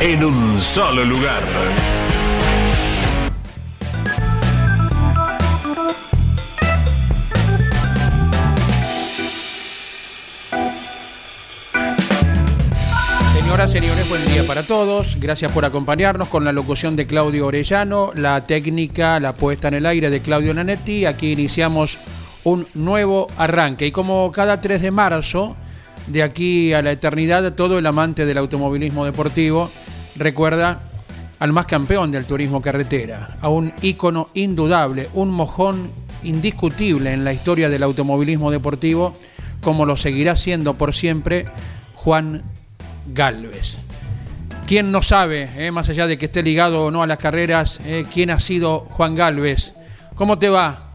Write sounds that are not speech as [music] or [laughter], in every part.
en un solo lugar. Señoras, señores, buen día para todos. Gracias por acompañarnos con la locución de Claudio Orellano, la técnica, la puesta en el aire de Claudio Nanetti. Aquí iniciamos un nuevo arranque. Y como cada 3 de marzo, de aquí a la eternidad, todo el amante del automovilismo deportivo recuerda al más campeón del turismo carretera, a un ícono indudable, un mojón indiscutible en la historia del automovilismo deportivo, como lo seguirá siendo por siempre Juan Galvez. ¿Quién no sabe, eh, más allá de que esté ligado o no a las carreras, eh, quién ha sido Juan Galvez? ¿Cómo te va?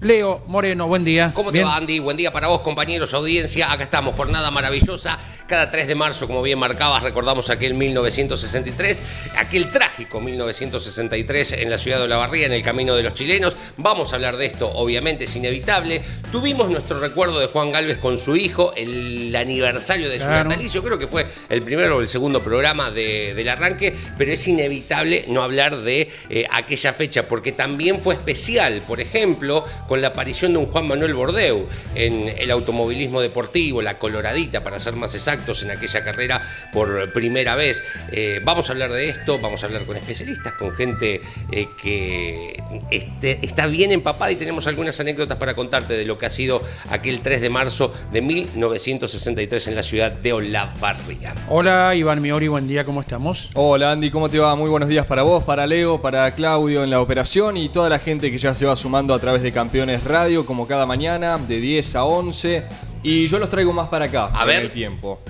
Leo Moreno, buen día. ¿Cómo te va, Andy? Buen día para vos, compañeros, audiencia. Acá estamos, jornada maravillosa. Cada 3 de marzo, como bien marcabas, recordamos aquel 1963, aquel trágico 1963 en la ciudad de Olavarría, en el camino de los chilenos. Vamos a hablar de esto, obviamente, es inevitable. Tuvimos nuestro recuerdo de Juan Galvez con su hijo, el aniversario de su natalicio. Creo que fue el primero o el segundo programa de- del arranque, pero es inevitable no hablar de eh, aquella fecha, porque también fue especial, por ejemplo, con la aparición de un Juan Manuel Bordeu en el automovilismo deportivo, la coloradita, para ser más exactos, en aquella carrera por primera vez. Eh, vamos a hablar de esto, vamos a hablar con especialistas, con gente eh, que esté- está bien empapada y tenemos algunas anécdotas para contarte de lo que ha sido aquel 3 de marzo de 1963 en la ciudad de Olavarría. Hola, Iván Miori, buen día, ¿cómo estamos? Hola Andy, ¿cómo te va? Muy buenos días para vos, para Leo, para Claudio en la operación y toda la gente que ya se va sumando a través de Campeones Radio, como cada mañana, de 10 a 11. Y yo los traigo más para acá, A en ver. el tiempo.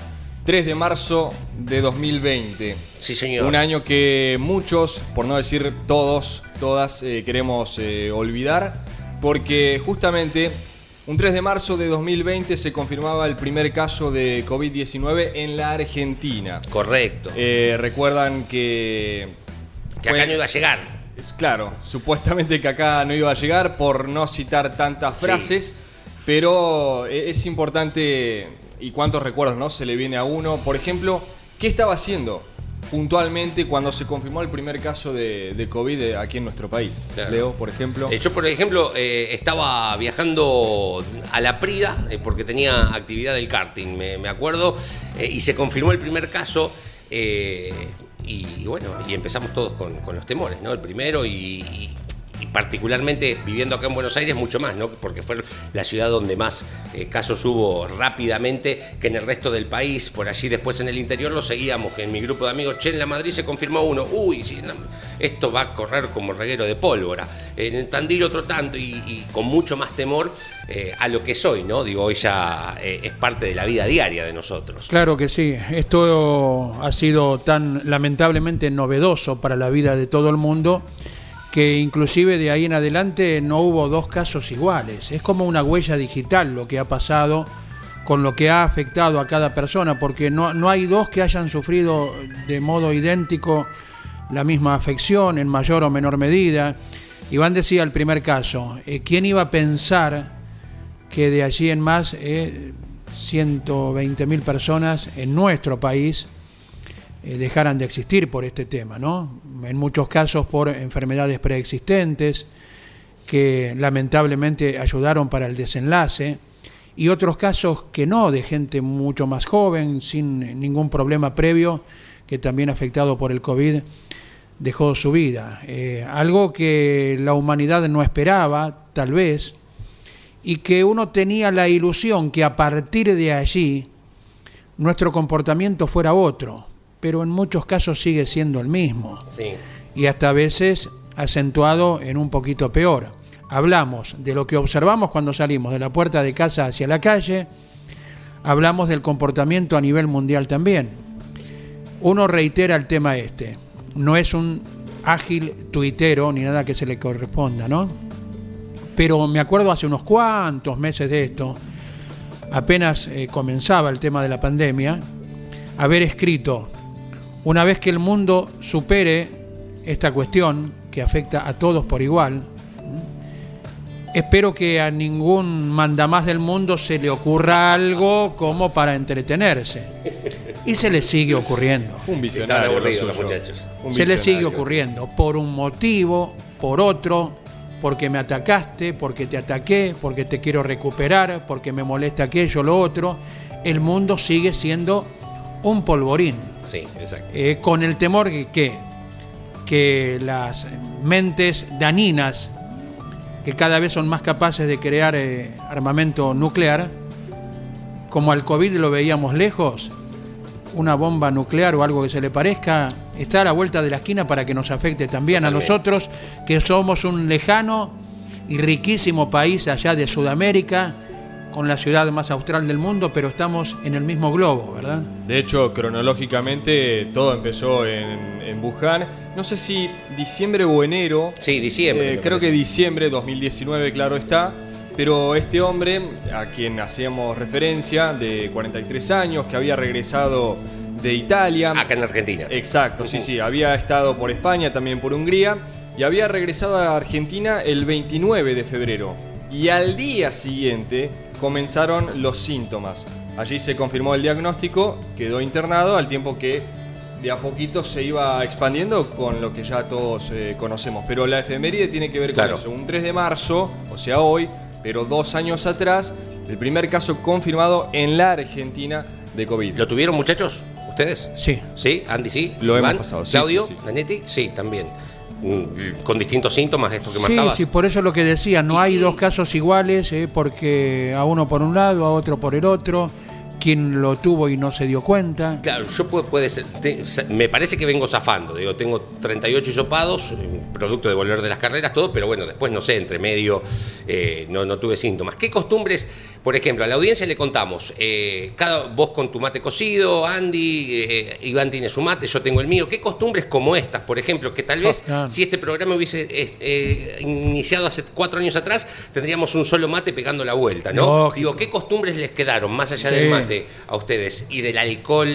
3 de marzo de 2020. Sí, señor. Un año que muchos, por no decir todos, todas, eh, queremos eh, olvidar, porque justamente un 3 de marzo de 2020 se confirmaba el primer caso de COVID-19 en la Argentina. Correcto. Eh, recuerdan que. que fue- acá no iba a llegar. es Claro, supuestamente que acá no iba a llegar por no citar tantas Sí. frases, pero e- es importante y cuántos recuerdos no se le viene a uno. Por ejemplo, ¿qué estaba haciendo puntualmente cuando se confirmó el primer caso de, de COVID aquí en nuestro país? Claro. Leo, por ejemplo. Eh, yo, por ejemplo, eh, estaba viajando a la Prida eh, porque tenía actividad del karting, me, me acuerdo, y se confirmó el primer caso. y, y bueno, y empezamos todos con, con los temores, ¿no? El primero y, y- y particularmente viviendo acá en Buenos Aires mucho más, ¿no? Porque fue la ciudad donde más eh, casos hubo rápidamente que en el resto del país. Por allí después en el interior lo seguíamos, que en mi grupo de amigos, che, en la Madrid se confirmó uno, uy, sí, esto va a correr como reguero de pólvora. En el Tandil otro tanto y, y con mucho más temor eh, a lo que soy, ¿no? Digo, hoy ya eh, es parte de la vida diaria de nosotros. Claro que sí, esto ha sido tan lamentablemente novedoso para la vida de todo el mundo que inclusive de ahí en adelante no hubo dos casos iguales. Es como una huella digital lo que ha pasado con lo que ha afectado a cada persona, porque no, no hay dos que hayan sufrido de modo idéntico la misma afección en mayor o menor medida. Iván decía el primer caso, eh, ¿quién iba a pensar que de allí en más eh, 120.000 personas en nuestro país eh, dejaran de existir por este tema, ¿no? En muchos casos por enfermedades preexistentes que lamentablemente ayudaron para el desenlace y otros casos que no, de gente mucho más joven, sin ningún problema previo, que también afectado por el COVID dejó su vida. Eh, algo que la humanidad no esperaba, tal vez, y que uno tenía la ilusión que a partir de allí nuestro comportamiento fuera otro, pero en muchos casos sigue siendo el mismo. Sí. Y hasta a veces acentuado en un poquito peor. Hablamos de lo que observamos cuando salimos de la puerta de casa hacia la calle, hablamos del comportamiento a nivel mundial también. Uno reitera el tema este, no es un ágil tuitero ni nada que se le corresponda, ¿no? Pero me acuerdo hace unos cuantos meses de esto, apenas eh, comenzaba el tema de la pandemia, haber escrito, una vez que el mundo supere esta cuestión que afecta a todos por igual, espero que a ningún mandamás del mundo se le ocurra algo como para entretenerse. Y se le sigue ocurriendo. Un visionario. los muchachos. Un Se le sigue ocurriendo por un motivo, por otro, porque me atacaste, porque te ataqué, porque te quiero recuperar, porque me molesta aquello, lo otro. El mundo sigue siendo un polvorín. Sí, exacto. Eh, con el temor que, que, las mentes daninas, que cada vez son más capaces de crear eh, armamento nuclear, como al COVID lo veíamos lejos, una bomba nuclear o algo que se le parezca, está a la vuelta de la esquina para que nos afecte también a nosotros, que somos un lejano y riquísimo país allá de Sudamérica, con la ciudad más austral del mundo, pero estamos en el mismo globo, ¿verdad? De hecho, cronológicamente todo empezó en, en Wuhan. No sé si diciembre o enero. Sí, diciembre. Eh, creo que diciembre 2019, claro está. Pero este hombre, a quien hacíamos referencia, de 43 años, que había regresado de Italia. Acá en Argentina. Exacto, sí, sí. Había estado por España, también por Hungría. Y había regresado a Argentina el 29 de febrero. Y al día siguiente comenzaron los síntomas. Allí se confirmó el diagnóstico, quedó internado al tiempo que de a poquito se iba expandiendo con lo que ya todos eh, conocemos. Pero la efeméride tiene que ver Claro. con eso. Un 3 de marzo, o sea hoy, pero dos años atrás, el primer caso confirmado en la Argentina de COVID. ¿Lo tuvieron, muchachos? ¿Ustedes? Sí. ¿Sí? ¿Andy sí? Lo hemos ¿Iván? pasado, sí, ¿Claudio? sí, sí. ¿Danetti? Sí, también. Mm, Con distintos síntomas, esto que Sí, marcabas. sí, por eso lo que decía, no ¿Y hay dos casos iguales, eh, porque a uno por un lado, a otro por el otro, quien lo tuvo y no se dio cuenta. Claro, yo puedo, puede ser, te- me parece que vengo zafando, digo, tengo 38 hisopados, producto de volver de las carreras, todo, pero bueno, después no sé, entre medio eh, no, no tuve síntomas. ¿Qué costumbres, por ejemplo, a la audiencia le contamos, eh, cada vos con tu mate cocido, Andy, eh, Iván tiene su mate, yo tengo el mío, ¿qué costumbres como estas, por ejemplo, que tal vez claro. si este programa hubiese iniciado hace cuatro años atrás, tendríamos un solo mate pegando la vuelta, ¿no? Lógico. Digo, ¿qué costumbres les quedaron más allá Sí. del mate? A ustedes y del alcohol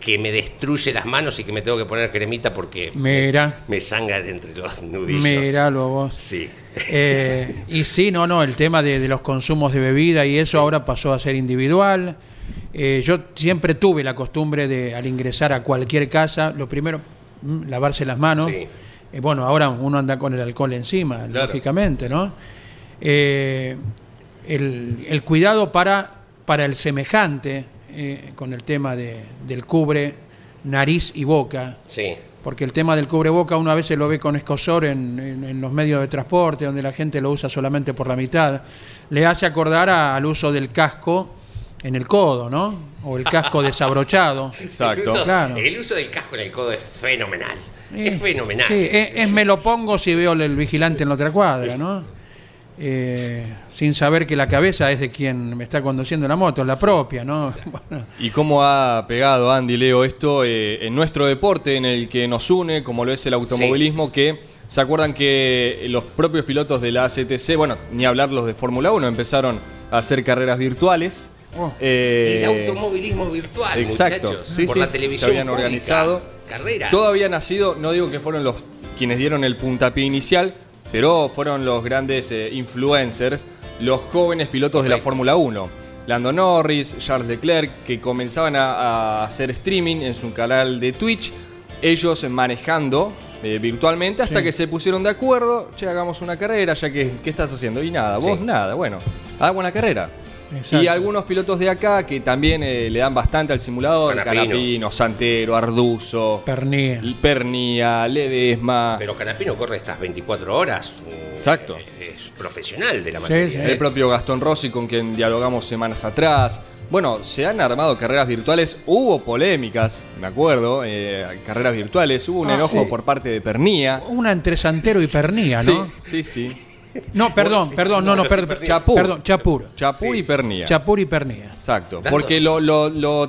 que me destruye las manos y que me tengo que poner cremita porque Mira. me, me sangran entre los nudillos. Míralo vos. Sí. Eh, y [laughs] sí, no, no, el tema de, de los consumos de bebida y eso ahora pasó a ser individual. Eh, yo siempre tuve la costumbre de, al ingresar a cualquier casa, lo primero, mm, lavarse las manos. Sí. Eh, bueno, ahora uno anda con el alcohol encima, Claro. lógicamente, ¿no? El, el cuidado para, para el semejante, eh, con el tema de, del cubre nariz y boca, Sí. porque el tema del cubreboca uno a veces lo ve con escosor en, en- en los medios de transporte, donde la gente lo usa solamente por la mitad. Le hace acordar a- al uso del casco en el codo, ¿no? O el casco desabrochado. [laughs] Exacto. El [laughs] uso, Claro. el uso del casco en el codo es fenomenal. Es fenomenal. Sí, es, es me lo pongo si veo el vigilante en la otra cuadra, ¿no? Eh, sin saber que la cabeza es de quien me está conduciendo la moto, es la propia, ¿no? [laughs] Bueno, Y cómo ha pegado Andy Leo esto eh, en nuestro deporte, en el que nos une, como lo es el automovilismo, que se acuerdan que los propios pilotos de la ACTC, bueno, ni hablar los de Fórmula 1, empezaron a hacer carreras virtuales. Oh. Eh, el automovilismo virtual, Exacto, muchachos. sí, por sí, la se televisión habían pública, organizado. Carreras. Todo había nacido, no digo que fueron los quienes dieron el puntapié inicial, pero fueron los grandes eh, influencers, los jóvenes pilotos de la. Fórmula 1. Lando Norris, Charles Leclerc, que comenzaban a, a hacer streaming en su canal de Twitch, ellos manejando eh, virtualmente hasta Sí. que se pusieron de acuerdo, che, hagamos una carrera, ya que, ¿qué estás haciendo? Y nada, vos Sí. nada, bueno, hagamos una carrera. Exacto. Y algunos pilotos de acá que también eh, le dan bastante al simulador. Canapino. Canapino, Santero, Arduzo, Pernía. Pernia, Ledesma. Pero Canapino corre estas 24 horas. eh, Exacto. Es profesional de la Sí, materia. sí. ¿eh? El propio Gastón Rossi, con quien dialogamos semanas atrás. Bueno, se han armado carreras virtuales. Hubo polémicas, me acuerdo, eh, carreras virtuales. Hubo un Ah, enojo sí. por parte de Pernía. Una entre Santero y Pernía, ¿no? Sí, sí, sí. No, perdón, perdón, no, no, no, per- sí, Chapur. perdón, Chapur. Chapú y Pernía. Chapur y Pernía. Exacto. Porque lo, lo- lo,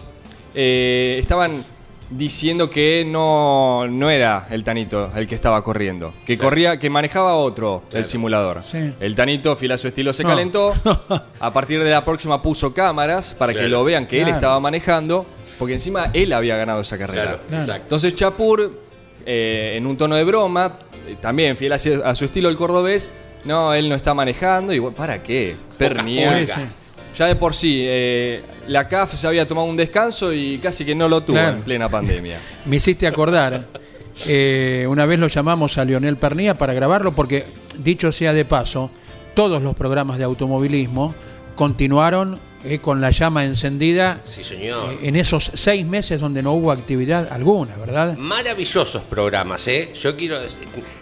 eh, estaban diciendo que no, no era el Tanito el que estaba corriendo. Que corría, que manejaba otro el simulador. Sí. El Tanito, fiel a su estilo, se No. calentó. [laughs] A partir de la próxima puso cámaras para que lo vean que él estaba manejando. Porque encima él había ganado esa carrera. Claro, Claro. exacto. Entonces Chapur, eh, en un tono de broma, eh, también fiel a, su- a su estilo el cordobés, no, él no está manejando. Y bueno, ¿para qué? Sí, Ya de por sí, eh, la CAF se había tomado un descanso y casi que no lo tuvo Claro. en plena pandemia. [laughs] Me hiciste acordar. eh, una vez lo llamamos a Lionel Pernía para grabarlo porque, dicho sea de paso, todos los programas de automovilismo continuaron eh, con la llama encendida Sí, señor. eh, en esos seis meses donde no hubo actividad alguna, ¿verdad? Maravillosos programas, ¿eh? Yo quiero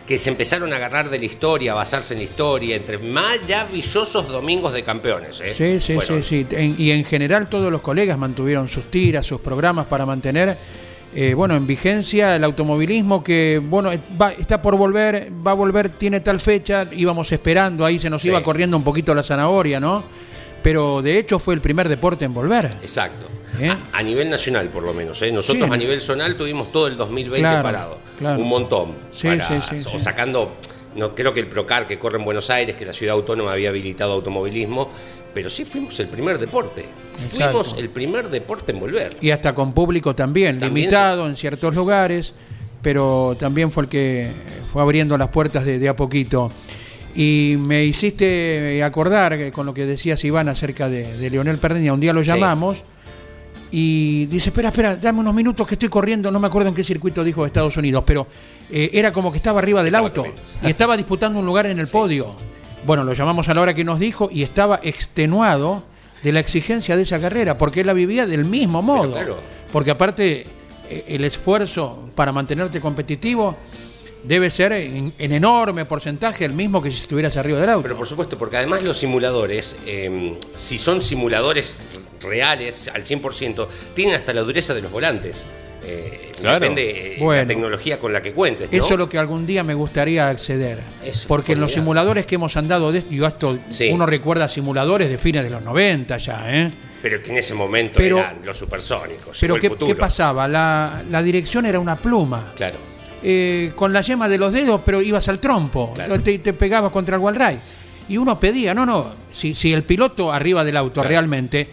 que se empezaron a agarrar de la historia, a basarse en la historia, entre maravillosos domingos de campeones, ¿eh? Sí, sí, Bueno, sí, sí. En- y en general todos los colegas mantuvieron sus tiras, sus programas para mantener, eh, bueno, en vigencia el automovilismo que, bueno, eh, va- está por volver, va a volver, tiene tal fecha, íbamos esperando, ahí se nos Sí. iba corriendo un poquito la zanahoria, ¿no? Pero de hecho fue el primer deporte en volver. Exacto. ¿Eh? A, a nivel nacional, por lo menos. ¿eh? Nosotros Sí. a nivel zonal tuvimos todo el 2020 Claro, parado. claro. Un montón. Sí, para- sí, sí, o sacando, no creo que el Procar que corre en Buenos Aires, que la ciudad autónoma había habilitado automovilismo, pero sí fuimos el primer deporte. Exacto. Fuimos el primer deporte en volver. Y hasta con público también, También limitado en ciertos lugares, pero también fue el que fue abriendo las puertas de, de a poquito. Y me hiciste acordar con lo que decías Iván acerca de, de Leonel Perdeña. Un día lo Sí. llamamos y dice, espera, espera, dame unos minutos que estoy corriendo, no me acuerdo en qué circuito dijo Estados Unidos, pero eh, era como que estaba arriba del Estaba auto corriendo. y estaba disputando un lugar en el podio. Bueno, lo llamamos a la hora que nos dijo y estaba extenuado de la exigencia de esa carrera, porque él la vivía del mismo modo. claro. Porque aparte, eh, el esfuerzo para mantenerte competitivo debe ser en, en enorme porcentaje el mismo que si estuvieras arriba del auto. Pero por supuesto, porque además los simuladores, eh, si son simuladores reales al 100%, tienen hasta la dureza de los volantes. Eh, Claro. Depende eh, Bueno. la tecnología con la que cuentes. ¿no? Eso es lo que algún día me gustaría acceder. Porque en los simuladores que hemos andado de esto, y esto Sí. uno recuerda simuladores de fines de los 90 ya, ¿eh? Pero que en ese momento Pero- eran los supersónicos. Pero ¿qué, pasaba? La, la dirección era una pluma. Claro. Eh, con la yema de los dedos, pero ibas al trompo, Claro. te, te pegabas contra el wall Y uno pedía, no, no, si, si el piloto arriba del auto Claro. realmente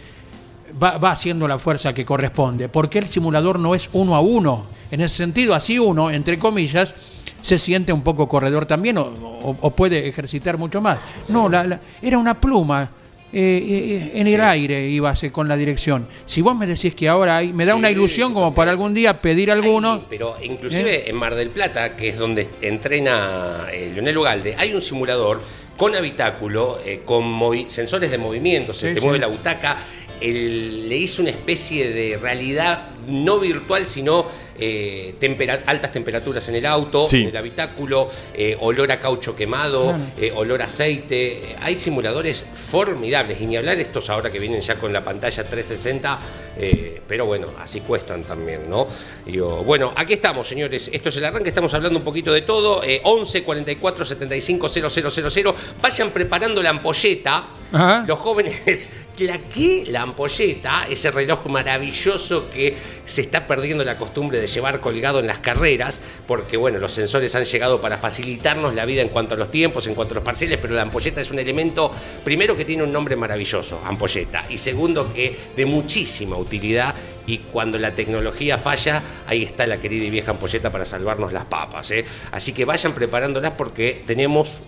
va, va haciendo la fuerza que corresponde, porque el simulador no es uno a uno. En ese sentido, así uno, entre comillas, se siente un poco corredor también o, o- o puede ejercitar mucho más. No, la- la- era una pluma. Eh, eh, en el Sí. aire ibas eh, con la dirección. Si vos me decís que ahora hay, me da Sí, una ilusión como para algún día pedir alguno. Hay, pero inclusive en Mar del Plata, que es donde entrena eh, Leonel Ugalde, hay un simulador con habitáculo, eh, con movi- sensores de movimiento, se Sí, te mueve la butaca. Le hizo una especie de realidad no virtual, sino eh, tempera- altas temperaturas en el auto, Sí. en el habitáculo, eh, olor a caucho quemado, Claro. eh, olor a aceite. Hay simuladores formidables, y ni hablar estos ahora que vienen ya con la pantalla 360, eh, pero bueno, así cuestan también, ¿no? Digo, bueno, aquí estamos, señores. Esto es el arranque, estamos hablando un poquito de todo. Eh, 11 44 75 000. Vayan preparando la ampolleta. Ajá. Los jóvenes, [laughs] la que la ampolleta, ese reloj maravilloso que se está perdiendo la costumbre de llevar colgado en las carreras, porque bueno, los sensores han llegado para facilitarnos la vida en cuanto a los tiempos, en cuanto a los parciales, pero la ampolleta es un elemento, primero que tiene un nombre maravilloso, ampolleta, y segundo que de muchísima utilidad, y cuando la tecnología falla, ahí está la querida y vieja ampolleta para salvarnos las papas. ¿eh? Así que vayan preparándolas porque tenemos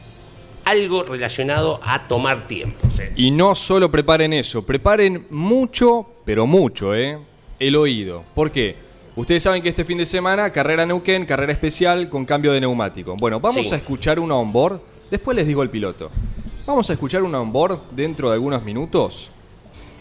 algo relacionado a tomar tiempos. ¿eh? Y no solo preparen eso, preparen mucho, pero mucho, ¿eh? El oído. ¿Por qué? Ustedes saben que este fin de semana, carrera Neuquén, carrera especial con cambio de neumático. Bueno, vamos Sí. a escuchar una onboard. Después les digo el piloto. Vamos a escuchar una onboard dentro de algunos minutos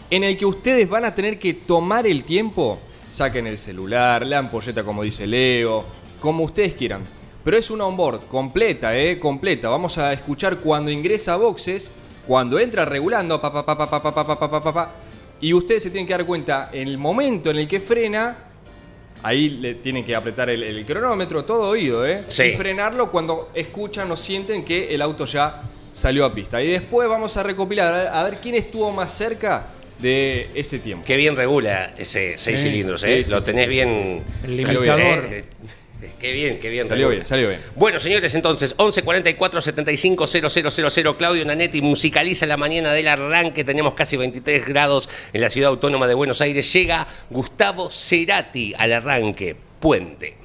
en el que ustedes van a tener que tomar el tiempo. Saquen el celular, la ampolleta como dice Leo, como ustedes quieran. Pero es una onboard completa, ¿eh? Completa. Vamos a escuchar cuando ingresa a boxes, cuando entra regulando, pa, pa, pa, pa, pa, pa, pa, pa, pa, pa, pa, y ustedes se tienen que dar cuenta en el momento en el que frena, ahí le tienen que apretar el, el cronómetro, todo oído, ¿eh? Sí. Y frenarlo cuando escuchan o sienten que el auto ya salió a pista. Y después vamos a recopilar a ver, quién estuvo más cerca de ese tiempo. Qué bien regula ese seis cilindros, ¿eh? sí, Lo sí, tenés sí, bien. El limitador. Eh, eh, Qué bien, qué bien. Salió bien, salió bien. Bueno, señores, entonces, 11 44 75 000, Claudio Nanetti musicaliza la mañana del arranque. Tenemos casi 23 grados en la ciudad autónoma de Buenos Aires. Llega Gustavo Cerati al arranque. Puente.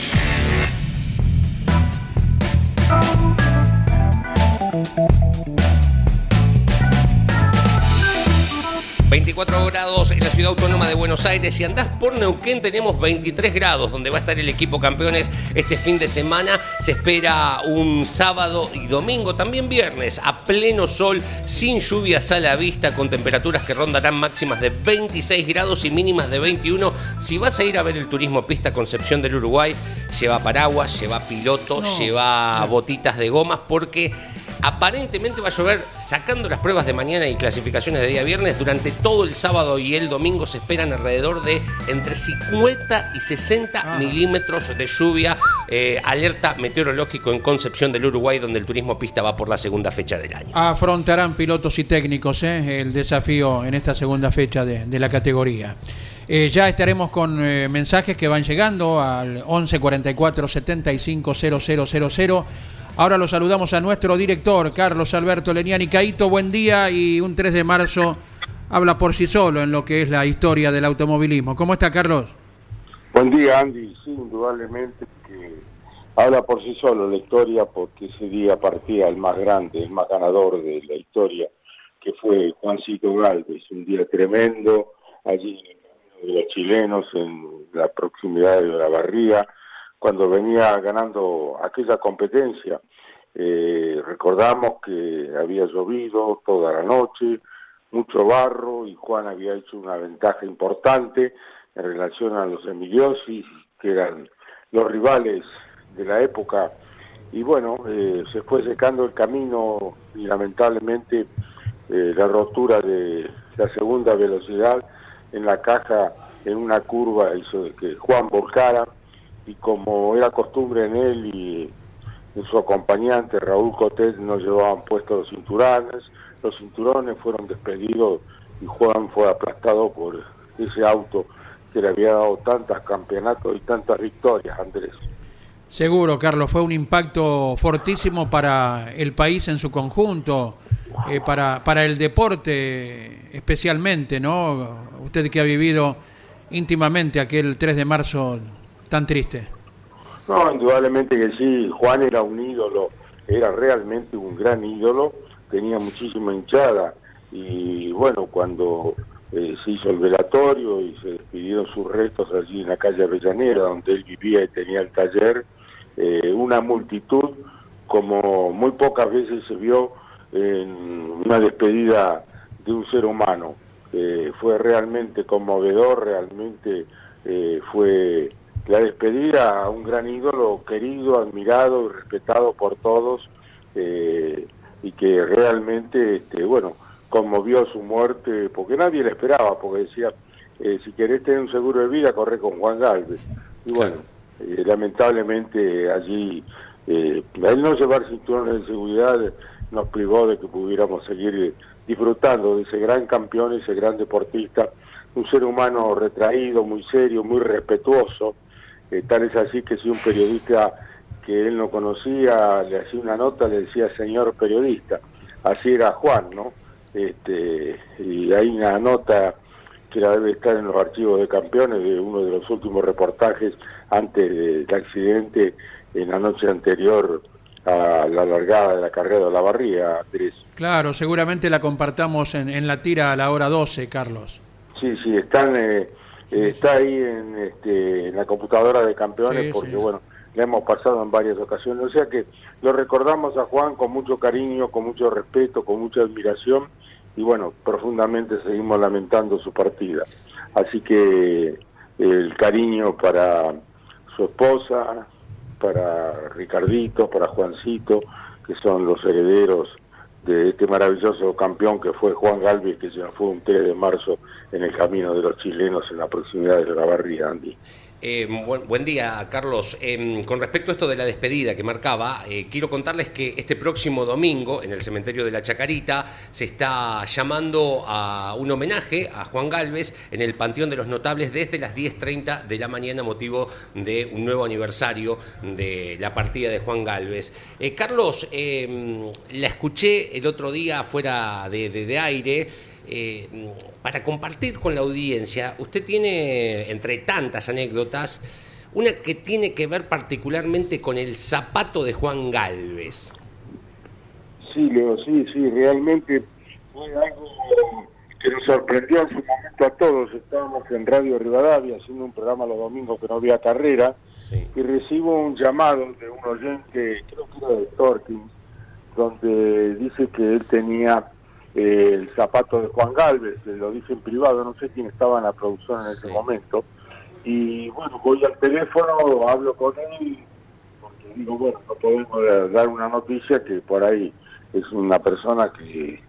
24 grados en la ciudad autónoma de Buenos Aires. Si andás por Neuquén tenemos 23 grados, donde va a estar el equipo campeones este fin de semana. Se espera un sábado y domingo, también viernes, a pleno sol, sin lluvias a la vista, con temperaturas que rondarán máximas de 26 grados y mínimas de 21. Si vas a ir a ver el turismo pista Concepción del Uruguay, lleva paraguas, lleva pilotos, No. lleva botitas de gomas, porque Aparentemente va a llover sacando las pruebas de mañana y clasificaciones de día viernes. Durante todo el sábado y el domingo se esperan alrededor de entre 50 y 60 Ah. milímetros de lluvia. Eh, alerta meteorológico en Concepción del Uruguay, donde el turismo pista va por la segunda fecha del año. Afrontarán pilotos y técnicos ¿eh? el desafío en esta segunda fecha de, de la categoría. Eh, ya estaremos con mensajes que van llegando al 11 44 75 0000. Ahora lo saludamos a nuestro director, Carlos Alberto Leniani. Caito, buen día y un 3 de marzo habla por sí solo en lo que es la historia del automovilismo. ¿Cómo está, Carlos? Buen día, Andy. Sí, indudablemente que habla por sí solo la historia porque ese día partía el más grande, el más ganador de la historia, que fue Juancito Galvez. Un día tremendo allí en el de los chilenos, en la proximidad de la barría, cuando venía ganando aquella competencia. Eh, recordamos que había llovido toda la noche, mucho barro y Juan había hecho una ventaja importante en relación a los Emiliosis, que eran los rivales de la época. Y bueno, eh, se fue secando el camino y lamentablemente eh, la rotura de la segunda velocidad en la caja en una curva hizo que Juan volcara y como era costumbre en él y en su acompañante Raúl Cotet no llevaban puestos los cinturones, los cinturones fueron despedidos y Juan fue aplastado por ese auto que le había dado tantos campeonatos y tantas victorias, Andrés. Seguro, Carlos, fue un impacto fortísimo para el país en su conjunto, eh, para, para el deporte especialmente, ¿no? Usted que ha vivido íntimamente aquel 3 de marzo tan triste. No, indudablemente que sí, Juan era un ídolo, era realmente un gran ídolo, tenía muchísima hinchada y bueno, cuando eh, se hizo el velatorio y se despidieron sus restos allí en la calle Avellanera, donde él vivía y tenía el taller, eh, una multitud como muy pocas veces se vio en una despedida de un ser humano. Eh, fue realmente conmovedor, realmente eh, fue la despedida a un gran ídolo querido, admirado y respetado por todos eh, y que realmente, este, bueno, conmovió su muerte porque nadie le esperaba, porque decía, eh, si querés tener un seguro de vida, corre con Juan Galvez. Y bueno, eh, lamentablemente allí, eh, el no llevar cinturones de seguridad nos privó de que pudiéramos seguir eh, disfrutando de ese gran campeón, ese gran deportista, un ser humano retraído, muy serio, muy respetuoso, eh, tal es así que si un periodista que él no conocía le hacía una nota, le decía señor periodista, así era Juan, ¿no? Este, y hay una nota que la debe estar en los archivos de campeones de uno de los últimos reportajes antes del accidente en la noche anterior a la largada de la carrera de la barría, Andrés. Claro, seguramente la compartamos en, en la tira a la hora 12, Carlos. Sí, sí, están, eh, eh, está ahí en, este, en la computadora de campeones Sí, porque, sí. bueno, la hemos pasado en varias ocasiones. O sea que lo recordamos a Juan con mucho cariño, con mucho respeto, con mucha admiración y, bueno, profundamente seguimos lamentando su partida. Así que el cariño para su esposa, para Ricardito, para Juancito, que son los herederos de este maravilloso campeón que fue Juan Galvez, que se fue un 3 de marzo en el camino de los chilenos en la proximidad de la barría, Andy. Eh, buen, día, Carlos. Eh, con respecto a esto de la despedida que marcaba, eh, quiero contarles que este próximo domingo, en el cementerio de la Chacarita, se está llamando a un homenaje a Juan Galvez en el Panteón de los Notables desde las 10.30 de la mañana, motivo de un nuevo aniversario de la partida de Juan Galvez. Eh, Carlos, eh, la escuché el otro día fuera de aire. Eh, para compartir con la audiencia, usted tiene, entre tantas anécdotas, una que tiene que ver particularmente con el zapato de Juan Galvez. Sí, Leo, sí, sí, realmente fue algo que nos sorprendió en su momento a todos. Estábamos en Radio Rivadavia haciendo un programa los domingos que no había carrera Sí. y recibo un llamado de un oyente, creo que era de Torkins, donde dice que él tenía eh, el zapato de Juan Galvez, lo dice en privado, no sé quién estaba en la producción en ese Sí. momento. Y bueno, voy al teléfono, hablo con él, porque digo, bueno, no podemos dar una noticia que por ahí es una persona que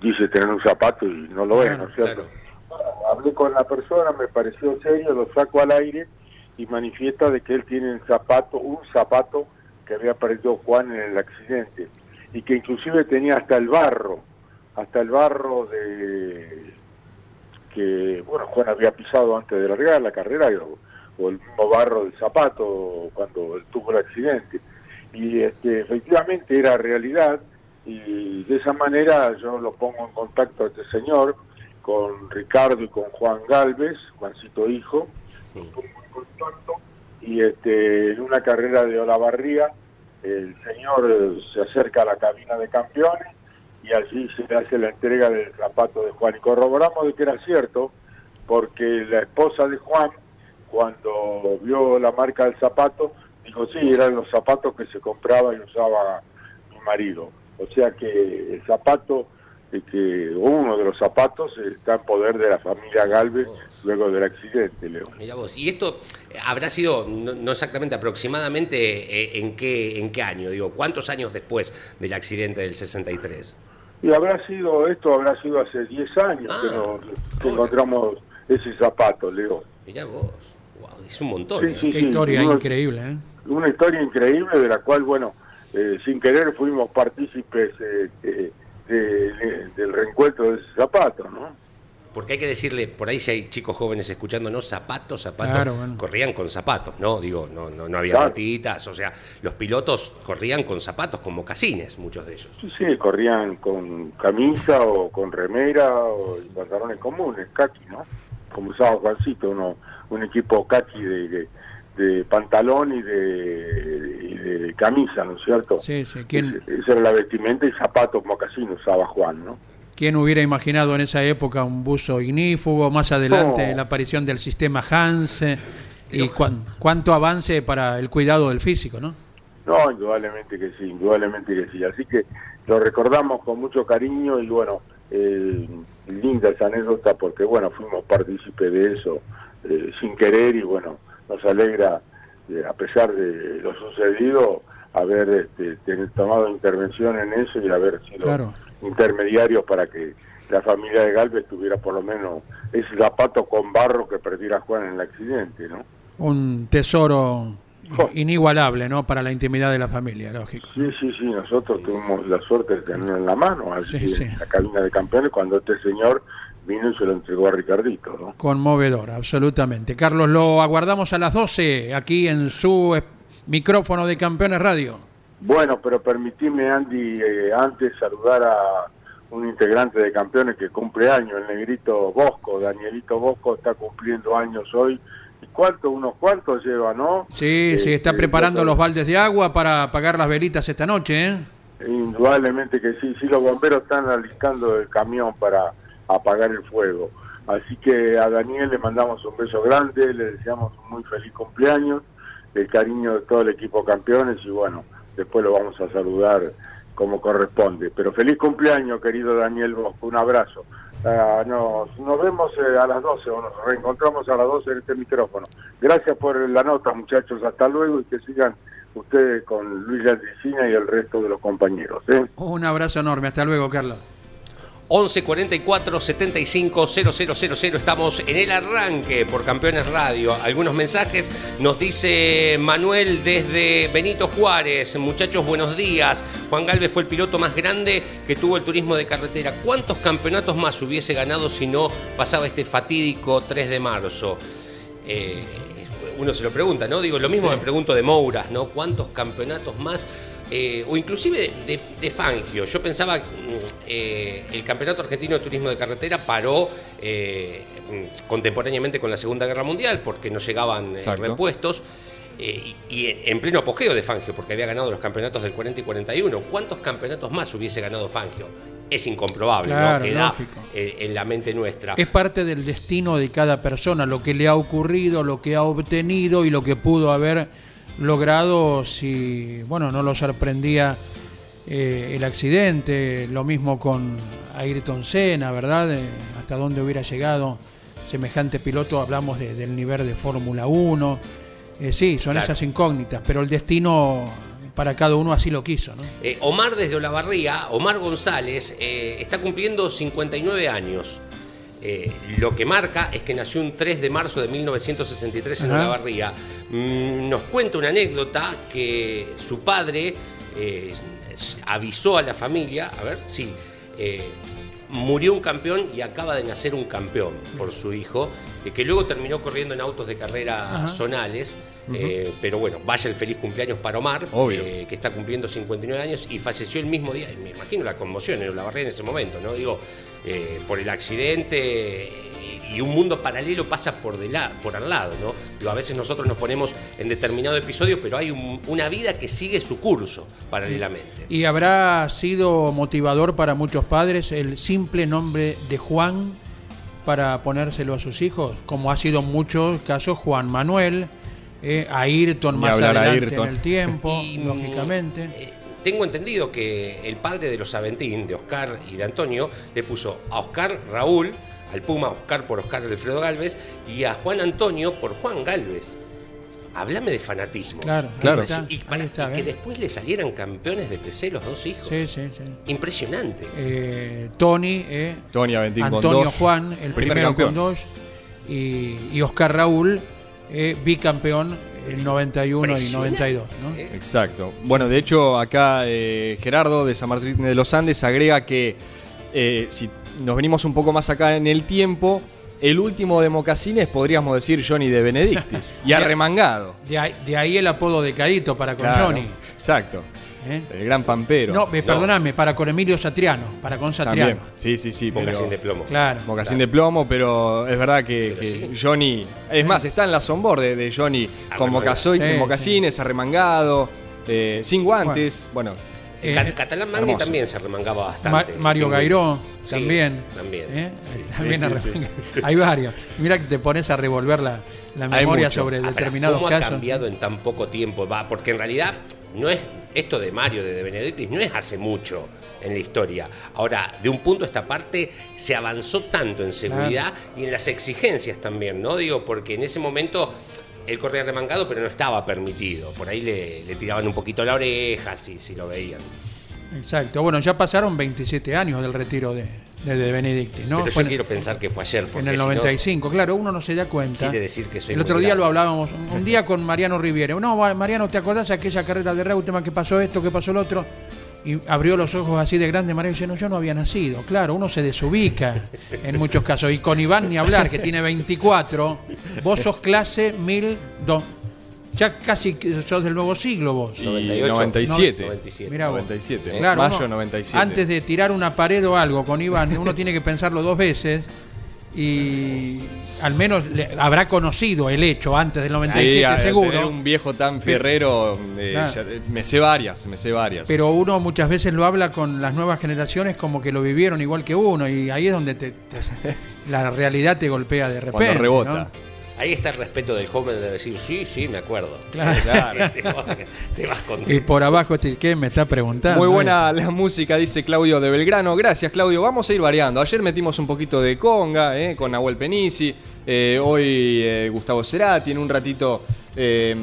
dice tener un zapato y no lo es, ¿no es cierto? claro. Bueno, hablé con la persona, me pareció serio, lo saco al aire y manifiesta de que él tiene el zapato, un zapato que había perdido Juan en el accidente y que inclusive tenía hasta el barro, hasta el barro de que bueno Juan había pisado antes de largar la carrera o, o el mismo barro del zapato cuando tuvo el accidente. Y este, efectivamente era realidad y de esa manera yo lo pongo en contacto a este señor con Ricardo y con Juan Galvez, Juancito hijo, lo pongo en contacto y este, en una carrera de Olavarría el señor se acerca a la cabina de campeones y allí se hace la entrega del zapato de Juan y corroboramos de que era cierto porque la esposa de Juan cuando vio la marca del zapato dijo sí eran los zapatos que se compraba y usaba mi marido o sea que el zapato eh, que uno de los zapatos eh, está en poder de la familia Galvez luego del accidente Leo Mirá vos. Y esto eh, habrá sido, no, no exactamente, aproximadamente en qué en qué año, digo, ¿cuántos años después del accidente del 63? Y habrá sido, esto habrá sido hace 10 años Ah, que, nos- que ahora. encontramos ese zapato, Leo. Mirá vos. Wow, es un montón. Sí, ¿eh? sí. Qué historia increíble, ¿eh? Una historia increíble de la cual, bueno, eh, sin querer fuimos partícipes eh, eh, de- de- del reencuentro de ese zapato, ¿no? Porque hay que decirle, por ahí si hay chicos jóvenes escuchándonos, zapatos, zapatos, Claro, bueno. corrían con zapatos, ¿no? Digo, no, no, no había Claro. botitas, o sea, los pilotos corrían con zapatos, con mocasines, muchos de ellos. Sí, sí, corrían con camisa o con remera o pantalones comunes, kaki, ¿no? Como usaba Juancito, uno, un equipo kaki de, de, de pantalón y de, y de camisa, ¿no es cierto? Sí, sí. ¿Quién, Esa era la vestimenta y zapatos mocasín usaba Juan, ¿no? Quién hubiera imaginado en esa época un buzo ignífugo? Más adelante No. la aparición del sistema Hans. eh, y cuán- cuánto avance para el cuidado del físico, ¿no? No, indudablemente que sí, indudablemente que sí. Así que lo recordamos con mucho cariño y bueno, eh, linda esa anécdota porque bueno, fuimos partícipes de eso eh, sin querer y bueno, nos alegra, eh, a pesar de lo sucedido, haber este, tomado intervención en eso y haber sido Claro. Intermediarios para que la familia de Galvez tuviera por lo menos ese zapato con barro que perdiera Juan en el accidente, ¿no? Un tesoro inigualable, ¿no? Para la intimidad de la familia, lógico. Sí, sí, sí, nosotros tuvimos la suerte de tenerlo en la mano, allí Sí, sí. en la cabina de campeones, cuando este señor vino y se lo entregó a Ricardito, ¿no? Conmovedor, absolutamente. Carlos, lo aguardamos a las 12 aquí en su micrófono de Campeones Radio. Bueno, pero permitime, Andy, eh, antes saludar a un integrante de campeones que cumple años, el negrito Bosco, Danielito Bosco está cumpliendo años hoy. ¿Y cuánto? Unos cuantos lleva, ¿no? Sí, sí, está Este, preparando los baldes de agua para apagar las velitas esta noche, ¿eh? Indudablemente que sí, sí, los bomberos están alistando el camión para apagar el fuego. Así que a Daniel le mandamos un beso grande, le deseamos un muy feliz cumpleaños, el cariño de todo el equipo campeones y bueno, después lo vamos a saludar como corresponde. Pero feliz cumpleaños, querido Daniel Bosco, un abrazo. Ah, nos, vemos eh, a las 12 o nos reencontramos a las 12 en este micrófono. Gracias por la nota, muchachos. Hasta luego y que sigan ustedes con Luis Landricina y el resto de los compañeros. ¿eh? Un abrazo enorme, hasta luego, Carlos. 11 44 75 000. Estamos en el arranque por Campeones Radio. Algunos mensajes nos dice Manuel desde Benito Juárez. Muchachos, buenos días. Juan Galvez fue el piloto más grande que tuvo el turismo de carretera. ¿Cuántos campeonatos más hubiese ganado si no pasaba este fatídico 3 de marzo? Eh, uno se lo pregunta, ¿no? Digo, lo mismo me pregunto de Mouras, ¿no? ¿Cuántos campeonatos más? Eh, o inclusive de, de- de Fangio. Yo pensaba, mm, eh, el Campeonato Argentino de Turismo de Carretera paró eh, mm, contemporáneamente con la Segunda Guerra Mundial porque no llegaban eh, repuestos. Eh, y, y en, en pleno apogeo de Fangio, porque había ganado los campeonatos del 40 y 41. ¿Cuántos campeonatos más hubiese ganado Fangio? es incomprobable, Claro, ¿no? Queda eh, en la mente nuestra. Es parte del destino de cada persona, lo que le ha ocurrido, lo que ha obtenido y lo que pudo haber logrado si, bueno, no lo sorprendía eh, el accidente. Lo mismo con Ayrton Senna, ¿verdad? Eh, hasta dónde hubiera llegado semejante piloto, hablamos de- del nivel de Fórmula 1. Eh, sí, son Claro. esas incógnitas, pero el destino para cada uno así lo quiso, ¿no? Eh, Omar desde Olavarría, Omar González, eh, está cumpliendo 59 años. Eh, lo que marca es que nació un 3 de marzo de 1963 en Ajá. Olavarría. Mm, nos cuenta una anécdota que su padre avisó a la familia, a ver, sí, murió un campeón y acaba de nacer un campeón por su hijo, eh, que luego terminó corriendo en autos de carrera Ajá. zonales. eh, pero bueno, vaya el feliz cumpleaños para Omar, eh, que está cumpliendo 59 años y falleció el mismo día. Me imagino la conmoción en Olavarría en ese momento, ¿no? Digo, por el accidente y un mundo paralelo pasa por, de la- por al lado, ¿no? Digo, a veces nosotros nos ponemos en determinado episodio, pero hay un- una vida que sigue su curso paralelamente. Y habrá sido motivador para muchos padres el simple nombre de Juan para ponérselo a sus hijos, como ha sido en muchos casos Juan Manuel, eh, Ayrton más adelante Ayrton. en el tiempo, [laughs] Y, mm, lógicamente. eh, tengo entendido que el padre de los Aventín, de Oscar y de Antonio, le puso a Oscar Raúl, al Puma Oscar por Oscar Alfredo Galvez, y a Juan Antonio por Juan Galvez. Háblame de fanatismo. Claro, Claro. está, Y, para- está, y que ¿ves? después le salieran campeones de TC los dos hijos. Sí, sí, sí. Impresionante. Eh, Tony, eh, Tony Aventín con Antonio. Juan, el Primer primero campeón. con dos, y, y Oscar Raúl, eh, bicampeón en 91 y Impresionante. 92. ¿no? Eh, Exacto. Bueno, de hecho, acá eh, Gerardo de San Martín de los Andes agrega que eh, si nos venimos un poco más acá en el tiempo, el último de Mocasines podríamos decir Johnny de Benedictis. [laughs] y arremangado. De, ahí, de ahí el apodo de Caíto para con Claro, Johnny. Exacto. ¿eh? El gran pampero. No, eh, perdóname, para con Emilio Satriano, para con Satriano. También. Sí, sí, sí. Mocasín de plomo. Claro. Mocasín de plomo, pero es verdad que, Pero que sí. Johnny. Es más, está en la sombor de, de Johnny con Arremangado. mocasoy- Sí, mocasines, arremangado, eh, sin guantes. Bueno, Eh, Ca- Catalán Magni hermoso. también se arremangaba Ma- bastante. Mario Gairó sí, también. También. ¿eh? sí. También sí. Hay varios. Mira que te pones a revolver la, la memoria sobre Ah, pero determinados ¿Cómo ha cambiado en tan poco tiempo? Va, porque en realidad no es esto de Mario, de, de Benedictis, no es hace mucho en la historia. Ahora, de un punto a esta parte se avanzó tanto en seguridad y en las exigencias también, ¿no? Digo, porque en ese momento él corría remangado, pero no estaba permitido. Por ahí le, le tiraban un poquito la oreja, si, si lo veían. Exacto. Bueno, ya pasaron 27 años del retiro de, de, de Benedicti, ¿no? pero yo quiero pensar que fue ayer. Porque en el si no- 95, claro, uno no se da cuenta. Quiere decir que soy El otro día lo hablábamos, un, un día con Mariano Riviere. No, Mariano, ¿te acordás de aquella carrera de Reutemann que pasó esto, que pasó lo otro? Y abrió los ojos así de grande Mariano y dice, no, yo no había nacido. Claro, uno se desubica en muchos casos. Y con Iván ni hablar, que tiene 24. Vos sos clase 1002. Ya casi sos del nuevo siglo vos. y 98. 97. 97. Mirá vos. 97. Claro, Mayo uno, 97. Antes de tirar una pared o algo con Iván, uno tiene que pensarlo dos veces y al menos le- habrá conocido el hecho antes del 97 Sí, seguro. tener un viejo tan fierrero, eh, ya- eh, me sé varias, me sé varias. Pero uno muchas veces lo habla con las nuevas generaciones como que lo vivieron igual que uno y ahí es donde te- te- [laughs] la realidad te golpea de repente. Cuando rebota. ¿no? Ahí está el respeto del joven de decir, sí, sí, me acuerdo. Claro. [laughs] Claro. te, vas, te vas con Y por abajo, este, ¿qué me está preguntando? Muy buena la música, dice Claudio de Belgrano. Gracias, Claudio. Vamos a ir variando. Ayer metimos un poquito de conga eh, con Nahuel Penisi. Eh, hoy eh, Gustavo Cerati. En un ratito eh,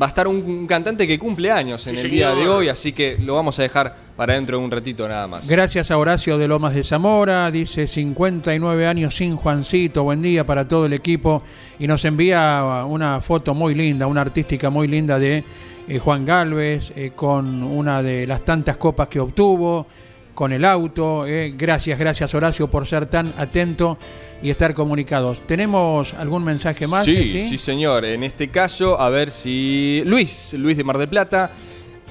va a estar un, un cantante que cumple años en Sí, el día de hoy, así que lo vamos a dejar para dentro de un ratito nada más. Gracias a Horacio de Lomas de Zamora, dice 59 años sin Juancito, buen día para todo el equipo y nos envía una foto muy linda, una artística muy linda de eh, Juan Galvez eh, con una de las tantas copas que obtuvo, con el auto. eh. Gracias, gracias Horacio por ser tan atento y estar comunicados. ¿Tenemos algún mensaje más? Sí, ¿Sí? sí, señor. En este caso, a ver si. Luis, Luis de Mar del Plata.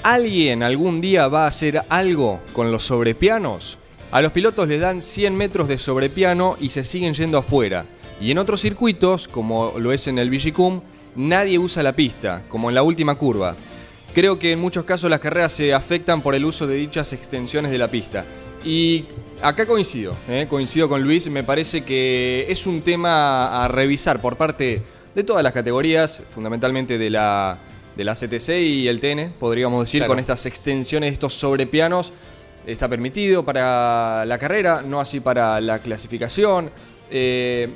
¿Alguien algún día va a hacer algo con los sobrepianos? A los pilotos les dan 100 metros de sobrepiano y se siguen yendo afuera. Y en otros circuitos, como lo es en el Vigicum, nadie usa la pista, como en la última curva. Creo que en muchos casos las carreras se afectan por el uso de dichas extensiones de la pista. Y acá coincido, ¿eh? coincido con Luis, me parece que es un tema a revisar por parte de todas las categorías, fundamentalmente de la, de la CTC y el TN, podríamos decir, Claro. con estas extensiones, estos sobrepianos. Está permitido para la carrera, no así para la clasificación. Eh,